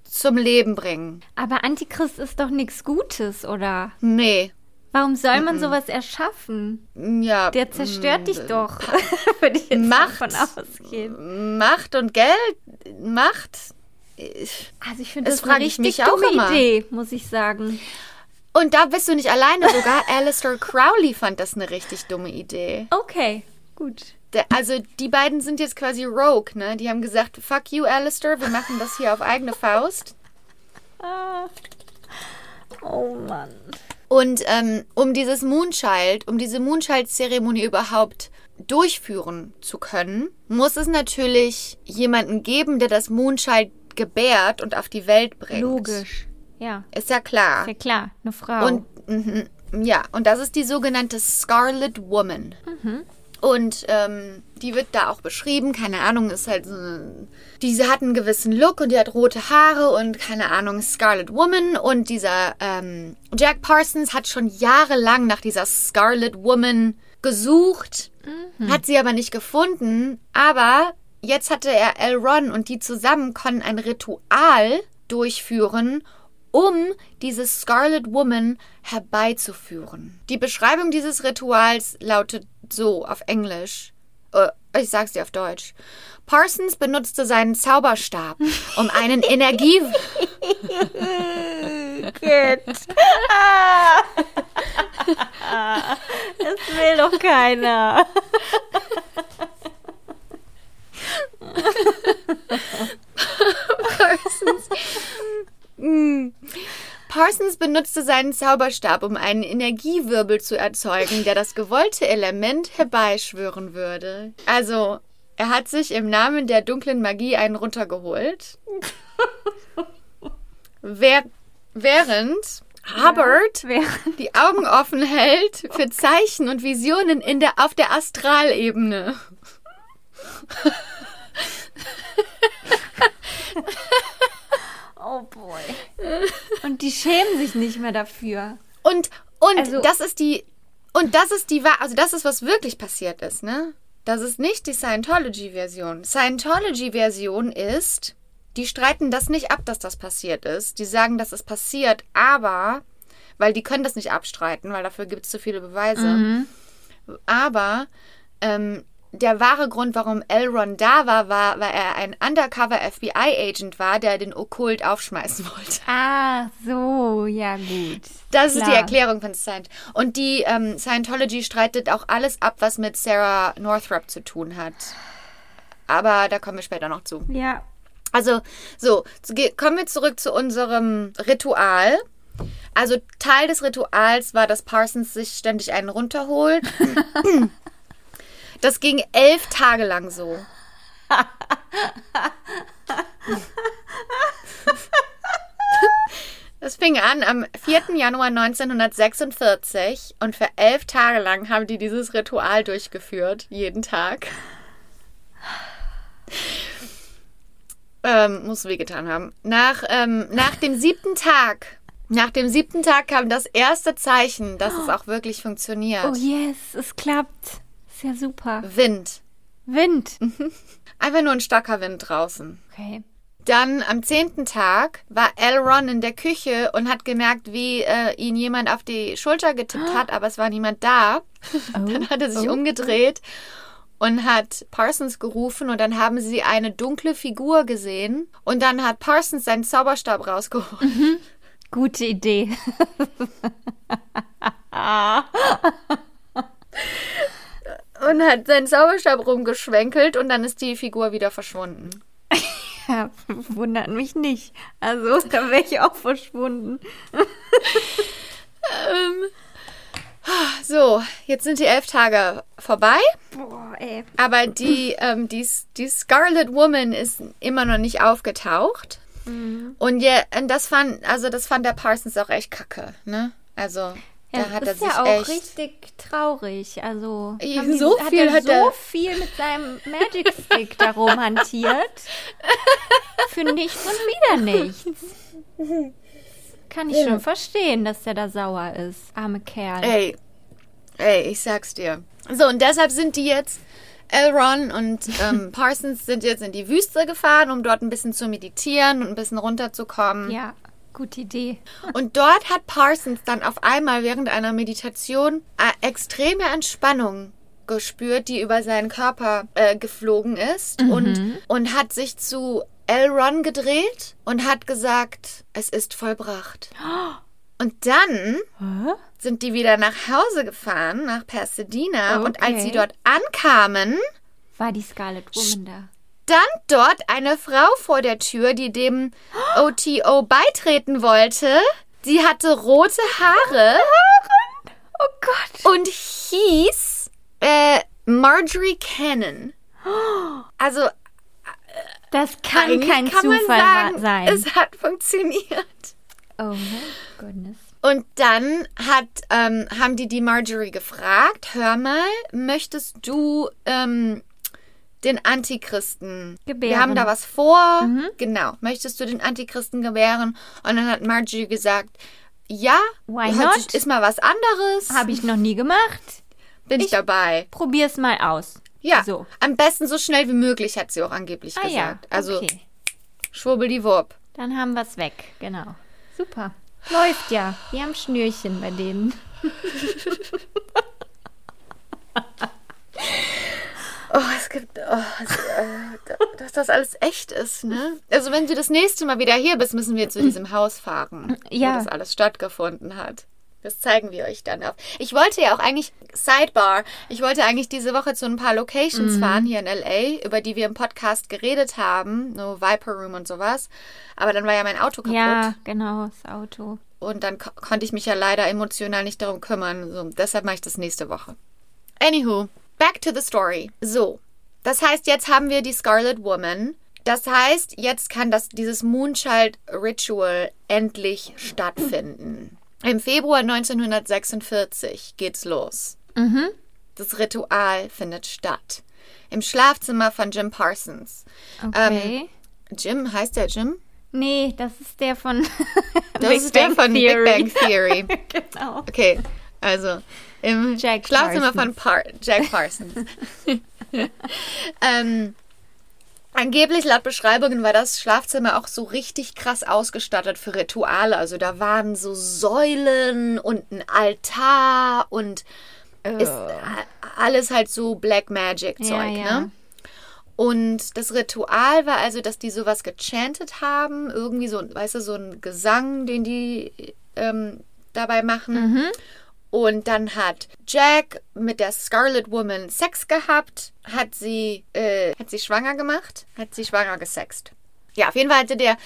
zum Leben bringen. Aber Antichrist ist doch nichts Gutes, oder? Nee, Warum soll man sowas erschaffen? ja. Der zerstört dich doch. Würde ich jetzt Macht. davon ausgehen. Macht und Geld, Macht, Also ich finde Das das, eine richtig dumme immer. Idee, muss ich sagen. Und da bist du nicht alleine. Sogar Alistair Crowley fand das eine richtig dumme Idee. Okay, gut. Also die beiden sind jetzt quasi Rogue, ne? Die haben gesagt, fuck you, Alistair, wir machen das hier auf eigene Faust. Ah. Oh Mann. Und ähm, um dieses Moonchild, um diese Moonchild-Zeremonie überhaupt durchführen zu können, muss es natürlich jemanden geben, der das Moonchild gebärt und auf die Welt bringt. Logisch. Ja, Ist ja klar. ist ja klar. Eine Frau. Und mhm, ja, und das ist die sogenannte Scarlet Woman. Und ähm, die wird da auch beschrieben, keine Ahnung, ist halt so eine, diese hat einen gewissen Look und die hat rote Haare und keine Ahnung, Scarlet Woman. Und dieser ähm, Jack Parsons hat schon jahrelang nach dieser Scarlet Woman gesucht, hat sie aber nicht gefunden. Aber jetzt hatte er L. Ron und die zusammen konnten ein Ritual durchführen, um diese Scarlet Woman herbeizuführen. Die Beschreibung dieses Rituals lautet so auf Englisch. Äh, ich sag's dir auf Deutsch. Parsons benutzte seinen Zauberstab, um einen Energie... Kind. das will doch keiner. Parsons. Mm. Parsons benutzte seinen Zauberstab, um einen Energiewirbel zu erzeugen, der das gewollte Element herbeischwören würde. Also, er hat sich im Namen der dunklen Magie einen runtergeholt. Wer während Hubbard Wer- die Augen offen hält für Zeichen und Visionen in der, auf der Astralebene. Oh boy. Und die schämen sich nicht mehr dafür. Und, und Also- das ist die, und das ist die, also das ist, was wirklich passiert ist, ne? Das ist nicht die Scientology-Version. Scientology-Version ist, die streiten das nicht ab, dass das passiert ist. Die sagen, dass es passiert, aber, weil die können das nicht abstreiten, weil dafür gibt es zu viele Beweise. Aber ähm, der wahre Grund, warum Elron da war, war, weil er ein Undercover FBI-Agent war, der den Okkult aufschmeißen wollte. Ah, so, ja gut. Das ist die Klar. Erklärung von Scient. Und die ähm, Scientology streitet auch alles ab, was mit Sarah Northrop zu tun hat. Aber da kommen wir später noch zu. Ja. Also, so, kommen wir zurück zu unserem Ritual. Also, Teil des Rituals war, dass Parsons sich ständig einen runterholt. Das ging elf Tage lang so. Das fing an am 4. Januar 1946 und für elf Tage lang haben die dieses Ritual durchgeführt, jeden Tag. Ähm, muss wehgetan haben. Nach, ähm, nach dem siebten Tag, nach dem siebten Tag kam das erste Zeichen, dass es auch wirklich funktioniert. Oh yes, es klappt. Ja super. Wind. Wind. Einfach nur ein starker Wind draußen. Okay. Dann am zehnten Tag war Elron in der Küche und hat gemerkt, wie äh, ihn jemand auf die Schulter getippt hat, aber es war niemand da. Dann hat er sich Oh. umgedreht und hat Parsons gerufen und dann haben sie eine dunkle Figur gesehen und dann hat Parsons seinen Zauberstab rausgeholt. Gute Idee. und hat seinen Zauberstab rumgeschwenkelt und dann ist die Figur wieder verschwunden. Ja, wundert mich nicht. Also, da wäre ich auch verschwunden. So, jetzt sind die elf Tage vorbei. Boah, ey. Aber die, ähm, die, die Scarlet Woman ist immer noch nicht aufgetaucht. Und ja, und das fand, also das fand der Parsons auch echt kacke, ne? Also, Ja, da hat er ist sich ja auch echt. richtig traurig. Also Ja, haben die- so hat viel er hat so er- viel mit seinem Magic Stick da rumhantiert. Für nichts und wieder nichts. Kann ich schon verstehen, dass der da sauer ist. Arme Kerl. Ey, ey, ich sag's dir. So, und deshalb sind die jetzt, Elron und ähm, Parsons sind jetzt in die Wüste gefahren, um dort ein bisschen zu meditieren und ein bisschen runterzukommen. Ja, gute Idee. Und dort hat Parsons dann auf einmal während einer Meditation äh, extreme Entspannung gespürt, die über seinen Körper äh, geflogen ist und, und hat sich zu L. Ron gedreht und hat gesagt, es ist vollbracht. Und dann sind die wieder nach Hause gefahren, nach Pasadena. Und als Okay. sie dort ankamen, War die Scarlet Woman da? Stand dort eine Frau vor der Tür, die dem OTO beitreten wollte. Sie hatte rote Haare Oh Gott. und hieß äh, Marjorie Cannon. Also Das kann kein kann Zufall sagen, sein. es hat funktioniert. oh my goodness. Und dann hat, ähm, haben die die Marjorie gefragt, hör mal, möchtest du ähm, den Antichristen, wir Gebären. haben da was vor, genau, möchtest du den Antichristen gebären? Und dann hat Marjorie gesagt, ja, Why not? ist mal was anderes, Habe ich noch nie gemacht. bin ich, dabei. Probier's mal aus. Ja, So. am besten so schnell wie möglich, hat sie auch angeblich Ah ja. gesagt. Also okay. schwubbeldiwupp. Dann haben wir's weg. Genau. Super. Läuft ja. Wir haben Schnürchen bei denen. Oh, es gibt, oh, es, äh, dass das alles echt ist, ne? Also wenn du das nächste Mal wieder hier bist, müssen wir zu diesem Haus fahren, Ja. wo das alles stattgefunden hat. Das zeigen wir euch dann auf. Ich wollte ja auch eigentlich, Sidebar, ich wollte eigentlich diese Woche zu ein paar Mhm. Locations fahren hier in L.A., über die wir im Podcast geredet haben, so Viper Room und sowas. Aber dann war ja mein Auto kaputt. Ja, genau. Das Auto. Und dann ko konnte ich mich ja leider emotional nicht darum kümmern. So, deshalb mache ich das nächste Woche. Anywho, back to the story. So, das heißt, jetzt haben wir die Scarlet Woman. Das heißt, jetzt kann das, dieses Moonchild Ritual endlich stattfinden. Im Februar 1946 geht's los. Das Ritual findet statt. Im Schlafzimmer von Jim Parsons. Okay. Jim, heißt der Jim? nee, das ist der von Das ist der von Big Bang Theory. genau. Okay, also im Jack Schlafzimmer Parsons. von Par Jack Parsons. ähm, angeblich laut Beschreibungen war das Schlafzimmer auch so richtig krass ausgestattet für Rituale. Also da waren so Säulen und ein Altar und ist a- alles halt so Black Magic Zeug, Ja, ja. ne? Und das Ritual war also, dass die sowas gechantet haben, irgendwie so, weißt du, so ein Gesang, den die ähm, dabei machen. Mhm. Und dann hat Jack mit der Scarlet Woman Sex gehabt, hat sie, äh, hat sie schwanger gemacht, hat sie schwanger gesext. Ja, auf jeden Fall hatte der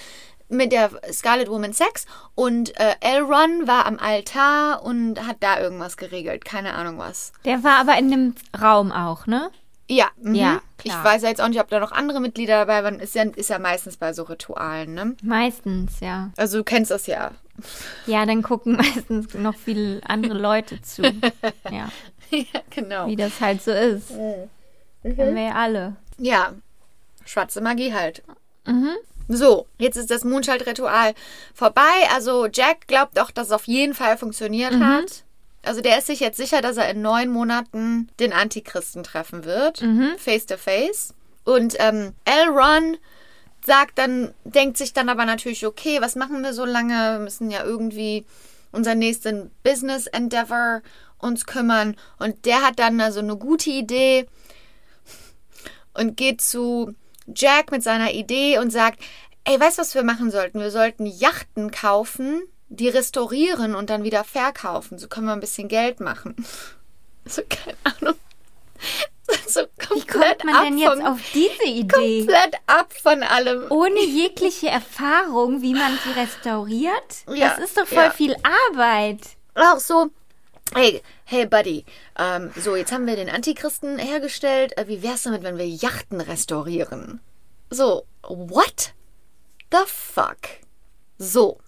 mit der Scarlet Woman Sex und äh, Elron war am Altar und hat da irgendwas geregelt, keine Ahnung was. Der war aber in dem Raum auch, ne? Ja, mhm. Ja, ich klar. weiß ja jetzt auch nicht, ob da noch andere Mitglieder dabei waren. Ist ja, ist ja meistens bei so Ritualen, ne? Meistens, ja. Also du kennst das ja. Ja, dann gucken meistens noch viele andere Leute zu. Ja, ja, genau. wie das halt so ist. Kennen wir ja alle. Ja, schwarze Magie halt. So, jetzt ist das Mondschaltritual vorbei. Also Jack glaubt auch, dass es auf jeden Fall funktioniert hat. Also der ist sich jetzt sicher, dass er in neun Monaten den Antichristen treffen wird. Face to face. Und ähm, Elron sagt dann, denkt sich dann aber natürlich, okay, was machen wir so lange? Wir müssen ja irgendwie unseren nächsten Business Endeavor uns kümmern. Und der hat dann also eine gute Idee und geht zu Jack mit seiner Idee und sagt, ey, weißt du, was wir machen sollten? Wir sollten Yachten kaufen, die restaurieren und dann wieder verkaufen. So können wir ein bisschen Geld machen. So, keine Ahnung. So Wie kommt man ab denn jetzt vom, auf diese Idee? komplett ab von allem. Ohne jegliche Erfahrung, wie man sie restauriert? Ja, das ist doch voll ja. viel Arbeit. Auch so, hey, hey Buddy, ähm, so jetzt haben wir den Antichristen hergestellt. Äh, wie wär's damit, wenn wir Yachten restaurieren? So, what the fuck? So,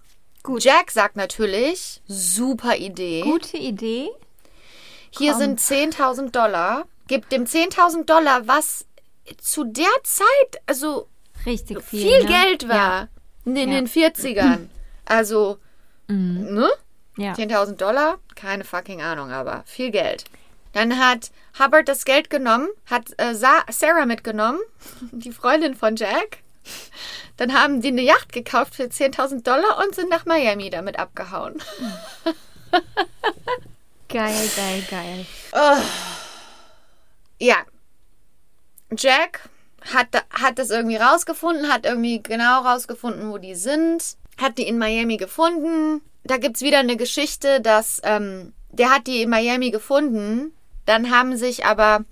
Gut. Jack sagt natürlich, super Idee. Gute Idee. Hier komm. sind 10.000 Dollar. Gib dem 10.000 Dollar, was zu der Zeit, also Richtig viel. viel ne? Geld war. In Ja. den 40ern. Also, ne? Ja. 10.000 Dollar? Keine fucking Ahnung, aber viel Geld. Dann hat Hubbard das Geld genommen, hat äh, Sa Sarah mitgenommen, die Freundin von Jack. Dann haben die eine Yacht gekauft für 10.000 Dollar und sind nach Miami damit abgehauen. Geil, geil, geil. Ja. Jack hat, hat das irgendwie rausgefunden, hat irgendwie genau rausgefunden, wo die sind, hat die in Miami gefunden. Da gibt's wieder eine Geschichte, dass ähm, der hat die in Miami gefunden. Dann haben sich aber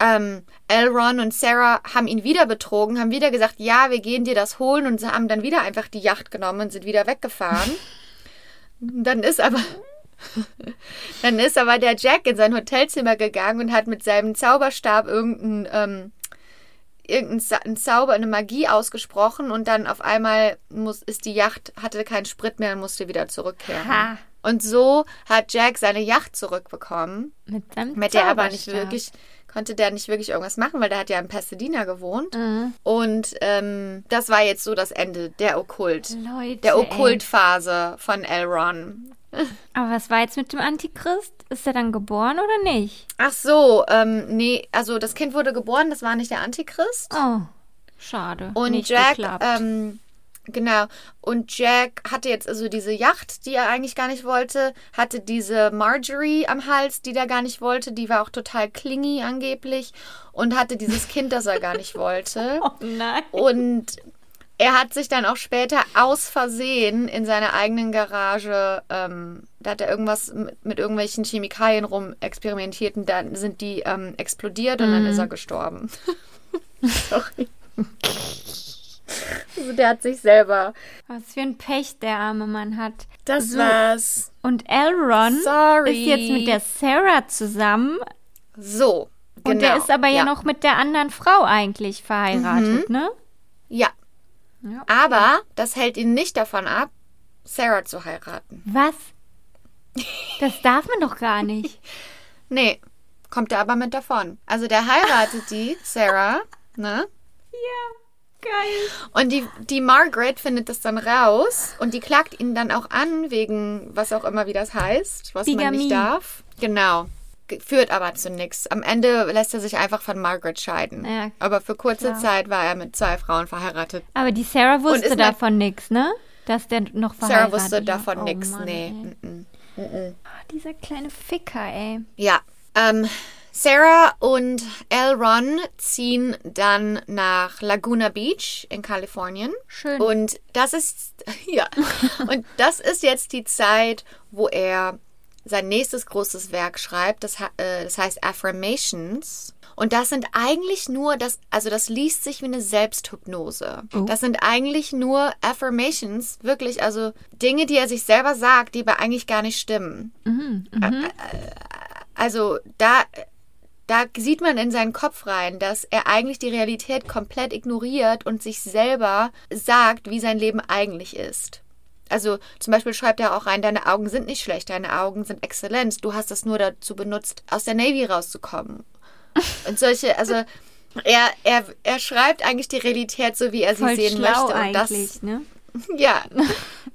ähm, Elron und Sarah haben ihn wieder betrogen, haben wieder gesagt, ja, wir gehen dir das holen und sie haben dann wieder einfach die Yacht genommen und sind wieder weggefahren. dann ist aber dann ist aber der Jack in sein Hotelzimmer gegangen und hat mit seinem Zauberstab irgendeinen ähm, irgendeinen Zauber, eine Magie ausgesprochen und dann auf einmal muss, ist die Yacht, hatte keinen Sprit mehr und musste wieder zurückkehren. Ha. Und so hat Jack seine Yacht zurückbekommen, Mit seinem mit der aber nicht wirklich, konnte der nicht wirklich irgendwas machen, weil der hat ja in Pasadena gewohnt. Mhm. Und ähm, das war jetzt so das Ende der Okkult. Leute, Der. Okkultphase von Elron. Aber was war jetzt mit dem Antichrist? Ist er dann geboren oder nicht? Ach so, ähm, nee, also das Kind wurde geboren, das war nicht der Antichrist. Oh, schade. Und nicht Jack, geklappt. ähm, genau. Und Jack hatte jetzt also diese Yacht, die er eigentlich gar nicht wollte, hatte diese Marjorie am Hals, die der gar nicht wollte. Die war auch total klingy angeblich und hatte dieses Kind, das er gar nicht wollte. oh nein. Und er hat sich dann auch später aus Versehen in seiner eigenen Garage, ähm, da hat er irgendwas mit, mit irgendwelchen Chemikalien rum experimentiert und dann sind die ähm, explodiert und dann ist er gestorben. Sorry. Also der hat sich selber. Was für ein Pech der arme Mann hat. Das So. war's. Und Elron Sorry. ist jetzt mit der Sarah zusammen. So. Genau. Und der ist aber ja, ja noch mit der anderen Frau eigentlich verheiratet, ne? Ja. Ja. Aber das hält ihn nicht davon ab, Sarah zu heiraten. Was? Das darf man doch gar nicht. Nee, kommt er aber mit davon. Also der heiratet die, Sarah, ne? Geil. Und die, die Margaret findet das dann raus und die klagt ihn dann auch an, wegen was auch immer, wie das heißt, was man Bigamie. nicht darf. Genau. Führt aber zu nichts. Am Ende lässt er sich einfach von Margaret scheiden. Ja, aber für kurze klar. Zeit war er mit zwei Frauen verheiratet. Aber die Sarah wusste ist davon nix, ne? Dass der noch verheiratet Sarah wusste davon oh, nichts. Nee. ey. mm, mm. Oh, dieser kleine Ficker, ey. Ja. Ähm, Sarah und Elron ziehen dann nach Laguna Beach in Kalifornien. Schön. Und das ist, ja, und das ist jetzt die Zeit, wo er sein nächstes großes Werk schreibt. Das, äh, das heißt Affirmations. Und das sind eigentlich nur, das, also das liest sich wie eine Selbsthypnose. Oh. Das sind eigentlich nur Affirmations, wirklich, also Dinge, die er sich selber sagt, die aber eigentlich gar nicht stimmen. Also da, da sieht man in seinen Kopf rein, dass er eigentlich die Realität komplett ignoriert und sich selber sagt, wie sein Leben eigentlich ist. Also zum Beispiel schreibt er auch rein, deine Augen sind nicht schlecht, deine Augen sind exzellent. Du hast das nur dazu benutzt, aus der Navy rauszukommen. Und solche, also er, er, er schreibt eigentlich die Realität so, wie er sie Voll sehen schlau möchte. Und das, eigentlich, ne? ja,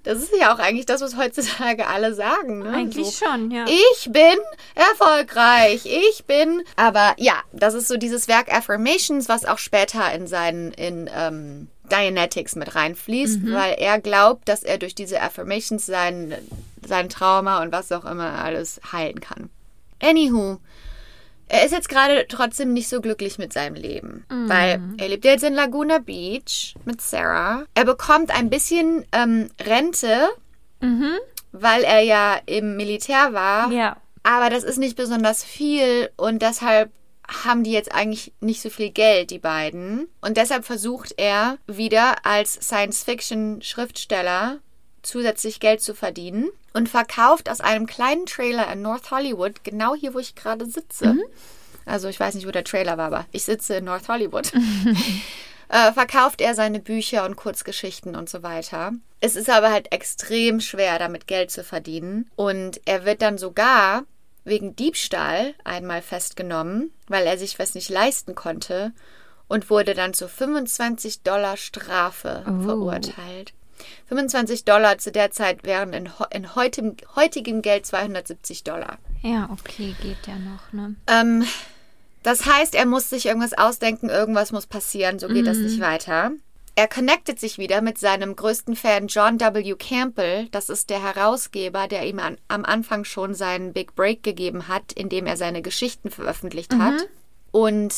das ist ja auch eigentlich das, was heutzutage alle sagen. Ne? Eigentlich so, schon, ja. ich bin erfolgreich, ich bin. Aber ja, das ist so dieses Werk Affirmations, was auch später in seinen in ähm, Dianetics mit reinfließt, weil er glaubt, dass er durch diese Affirmations sein, sein Trauma und was auch immer alles heilen kann. Anywho, er ist jetzt gerade trotzdem nicht so glücklich mit seinem Leben, weil er lebt jetzt in Laguna Beach mit Sarah. Er bekommt ein bisschen ähm, Rente, weil er ja im Militär war. Ja. Aber das ist nicht besonders viel und deshalb haben die jetzt eigentlich nicht so viel Geld, die beiden. Und deshalb versucht er wieder als Science-Fiction-Schriftsteller zusätzlich Geld zu verdienen und verkauft aus einem kleinen Trailer in North Hollywood, genau hier, wo ich gerade sitze. Also ich weiß nicht, wo der Trailer war, aber ich sitze in North Hollywood. äh, verkauft er seine Bücher und Kurzgeschichten und so weiter. Es ist aber halt extrem schwer, damit Geld zu verdienen. Und er wird dann sogar wegen Diebstahl einmal festgenommen, weil er sich was nicht leisten konnte und wurde dann zu 25 Dollar Strafe Oh. verurteilt. 25 Dollar zu der Zeit wären in, in heutigem, heutigem Geld 270 Dollar. Ja, okay, geht ja noch, ne? Ähm, das heißt, er muss sich irgendwas ausdenken, irgendwas muss passieren, so geht das nicht weiter. Er connectet sich wieder mit seinem größten Fan John W. Campbell. Das ist der Herausgeber, der ihm an, am Anfang schon seinen Big Break gegeben hat, indem er seine Geschichten veröffentlicht hat. Und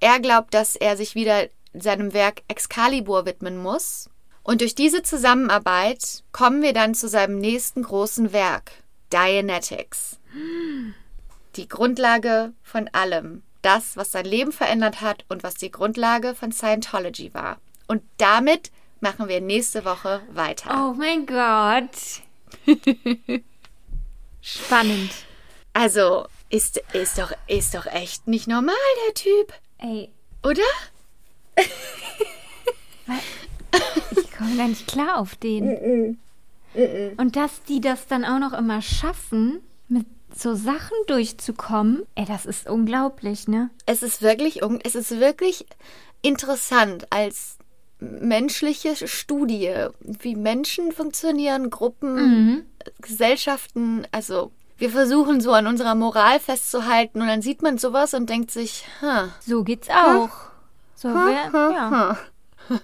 er glaubt, dass er sich wieder seinem Werk Excalibur widmen muss. Und durch diese Zusammenarbeit kommen wir dann zu seinem nächsten großen Werk, Dianetics. Die Grundlage von allem. Das, was sein Leben verändert hat und was die Grundlage von Scientology war. Und damit machen wir nächste Woche weiter. Oh mein Gott. Spannend. Also, ist, ist, doch, ist doch echt nicht normal, der Typ. Ey, Oder? ich komme gar nicht klar auf den. Und dass die das dann auch noch immer schaffen, mit so Sachen durchzukommen, ey, das ist unglaublich, ne? Es ist wirklich, es ist wirklich interessant als menschliche Studie, wie Menschen funktionieren, Gruppen, Gesellschaften. Also wir versuchen so an unserer Moral festzuhalten und dann sieht man sowas und denkt sich, huh, So geht's auch. So wär, ja.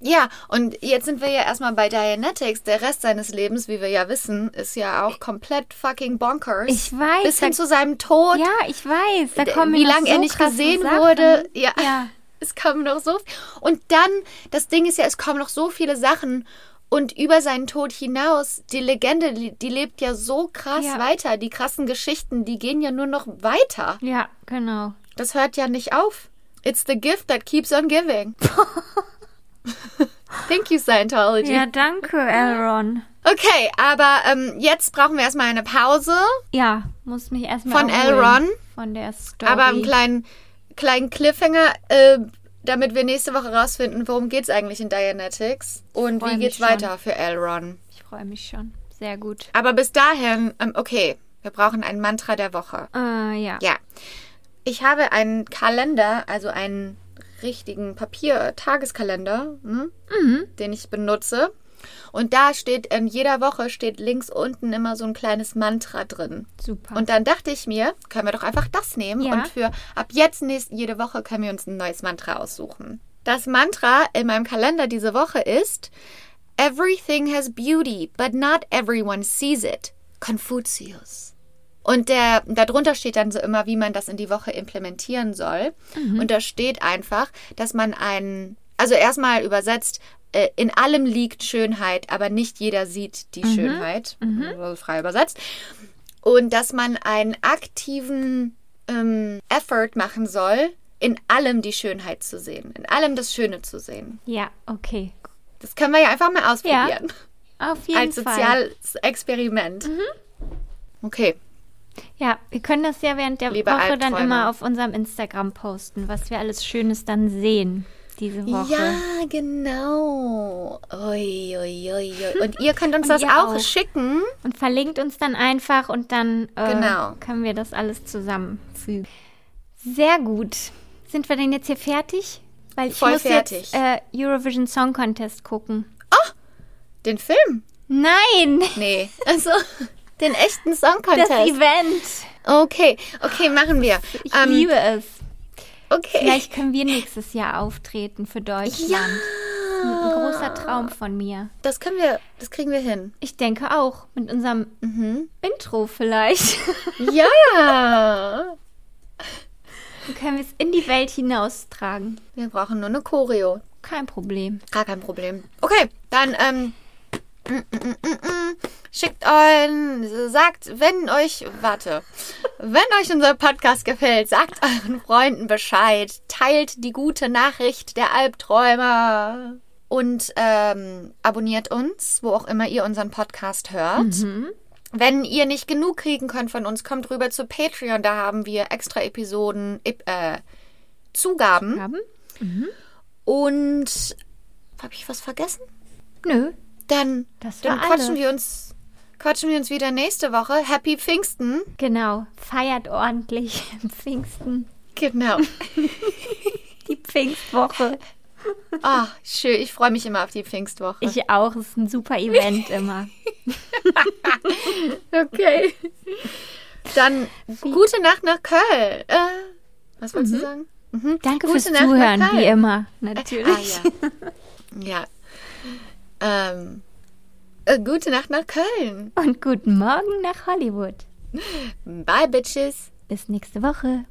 Ja, und jetzt sind wir ja erstmal bei Dianetics. Der Rest seines Lebens, wie wir ja wissen, ist ja auch komplett fucking bonkers. Ich weiß, Bis hin da- zu seinem Tod. Ja, ich weiß. Da kommen wie lange so er nicht gesehen Sachen. wurde. Ja. Ja. Es kommen noch so. Und dann, das Ding ist ja, es kommen noch so viele Sachen. Und über seinen Tod hinaus, die Legende, die, lebt ja so krass Ja. weiter. Die krassen Geschichten, die gehen ja nur noch weiter. Ja, genau. Das hört ja nicht auf. It's the gift that keeps on giving. Thank you, Scientology. Ja, danke, Elron. Okay, aber ähm, jetzt brauchen wir erstmal eine Pause. Ja, muss mich erstmal Von Elron? Von der Story. Aber einen kleinen, kleinen Cliffhanger, äh, damit wir nächste Woche rausfinden, worum geht's eigentlich in Dianetics und wie geht's schon. weiter für Elron. Ich freue mich schon. Sehr gut. Aber bis dahin, ähm, okay, wir brauchen ein Mantra der Woche. Äh, ja. Ja. Ich habe einen Kalender, also einen richtigen Papier-Tageskalender, ne, den ich benutze. Und da steht, in jeder Woche steht links unten immer so ein kleines Mantra drin. Super. Und dann dachte ich mir, können wir doch einfach das nehmen Ja. und für ab jetzt nächst, jede Woche können wir uns ein neues Mantra aussuchen. Das Mantra in meinem Kalender diese Woche ist Everything has beauty, but not everyone sees it. Confucius. Und der, darunter steht dann so immer, wie man das in die Woche implementieren soll. Und da steht einfach, dass man einen, also erstmal übersetzt, äh, in allem liegt Schönheit, aber nicht jeder sieht die Schönheit. Also frei übersetzt. Und dass man einen aktiven ähm, Effort machen soll, in allem die Schönheit zu sehen, in allem das Schöne zu sehen. ja, okay. Das können wir ja einfach mal ausprobieren. Auf jeden Als Fall. soziales Experiment. Okay. Ja, wir können das ja während der Liebe Woche dann Albträume. immer auf unserem Instagram posten, was wir alles Schönes dann sehen diese Woche. Ja, genau. Ui, ui, ui. Und ihr könnt uns das auch, auch. schicken. Und verlinkt uns dann einfach und dann äh, Genau. können wir das alles zusammenfügen. Sehr gut. Sind wir denn jetzt hier fertig? Weil ich Voll muss fertig. jetzt äh, Eurovision Song Contest gucken. Den Film? Nein, Nee. Also, den echten Song das Contest. Event. Okay, okay, machen wir. Ich Ähm, liebe es. Okay. Vielleicht können wir nächstes Jahr auftreten für Deutschland. ja. Ein großer Traum von mir. Das können wir, das kriegen wir hin. Ich denke auch. Mit unserem Mhm. Intro vielleicht. Ja. Dann können wir es in die Welt hinaustragen. Wir brauchen nur eine Choreo. Kein Problem. Gar kein Problem. Okay, dann ähm, schickt euren, sagt, wenn euch, warte, wenn euch unser Podcast gefällt, sagt euren Freunden Bescheid, teilt die gute Nachricht der Albträumer und ähm, abonniert uns, wo auch immer ihr unseren Podcast hört. Wenn ihr nicht genug kriegen könnt von uns, kommt rüber zu Patreon. Da haben wir extra Episoden, ep- äh, Zugaben. Haben? Und habe ich was vergessen? Nö. Dann, dann quatschen alles. wir uns quatschen wir uns wieder nächste Woche. Happy Pfingsten. Genau. Feiert ordentlich Pfingsten. Genau. Die Pfingstwoche. Ah, schön. Ich freue mich immer auf die Pfingstwoche. Ich auch. Es ist ein super Event immer. okay. Dann gute Nacht nach Köln. Äh, was wolltest du sagen? Mhm. Danke Gute fürs Nacht nach Zuhören, wie immer. Natürlich. Ah, ja. ja. Ähm, äh, gute Nacht nach Köln. Und guten Morgen nach Hollywood. Bye, Bitches. Bis nächste Woche.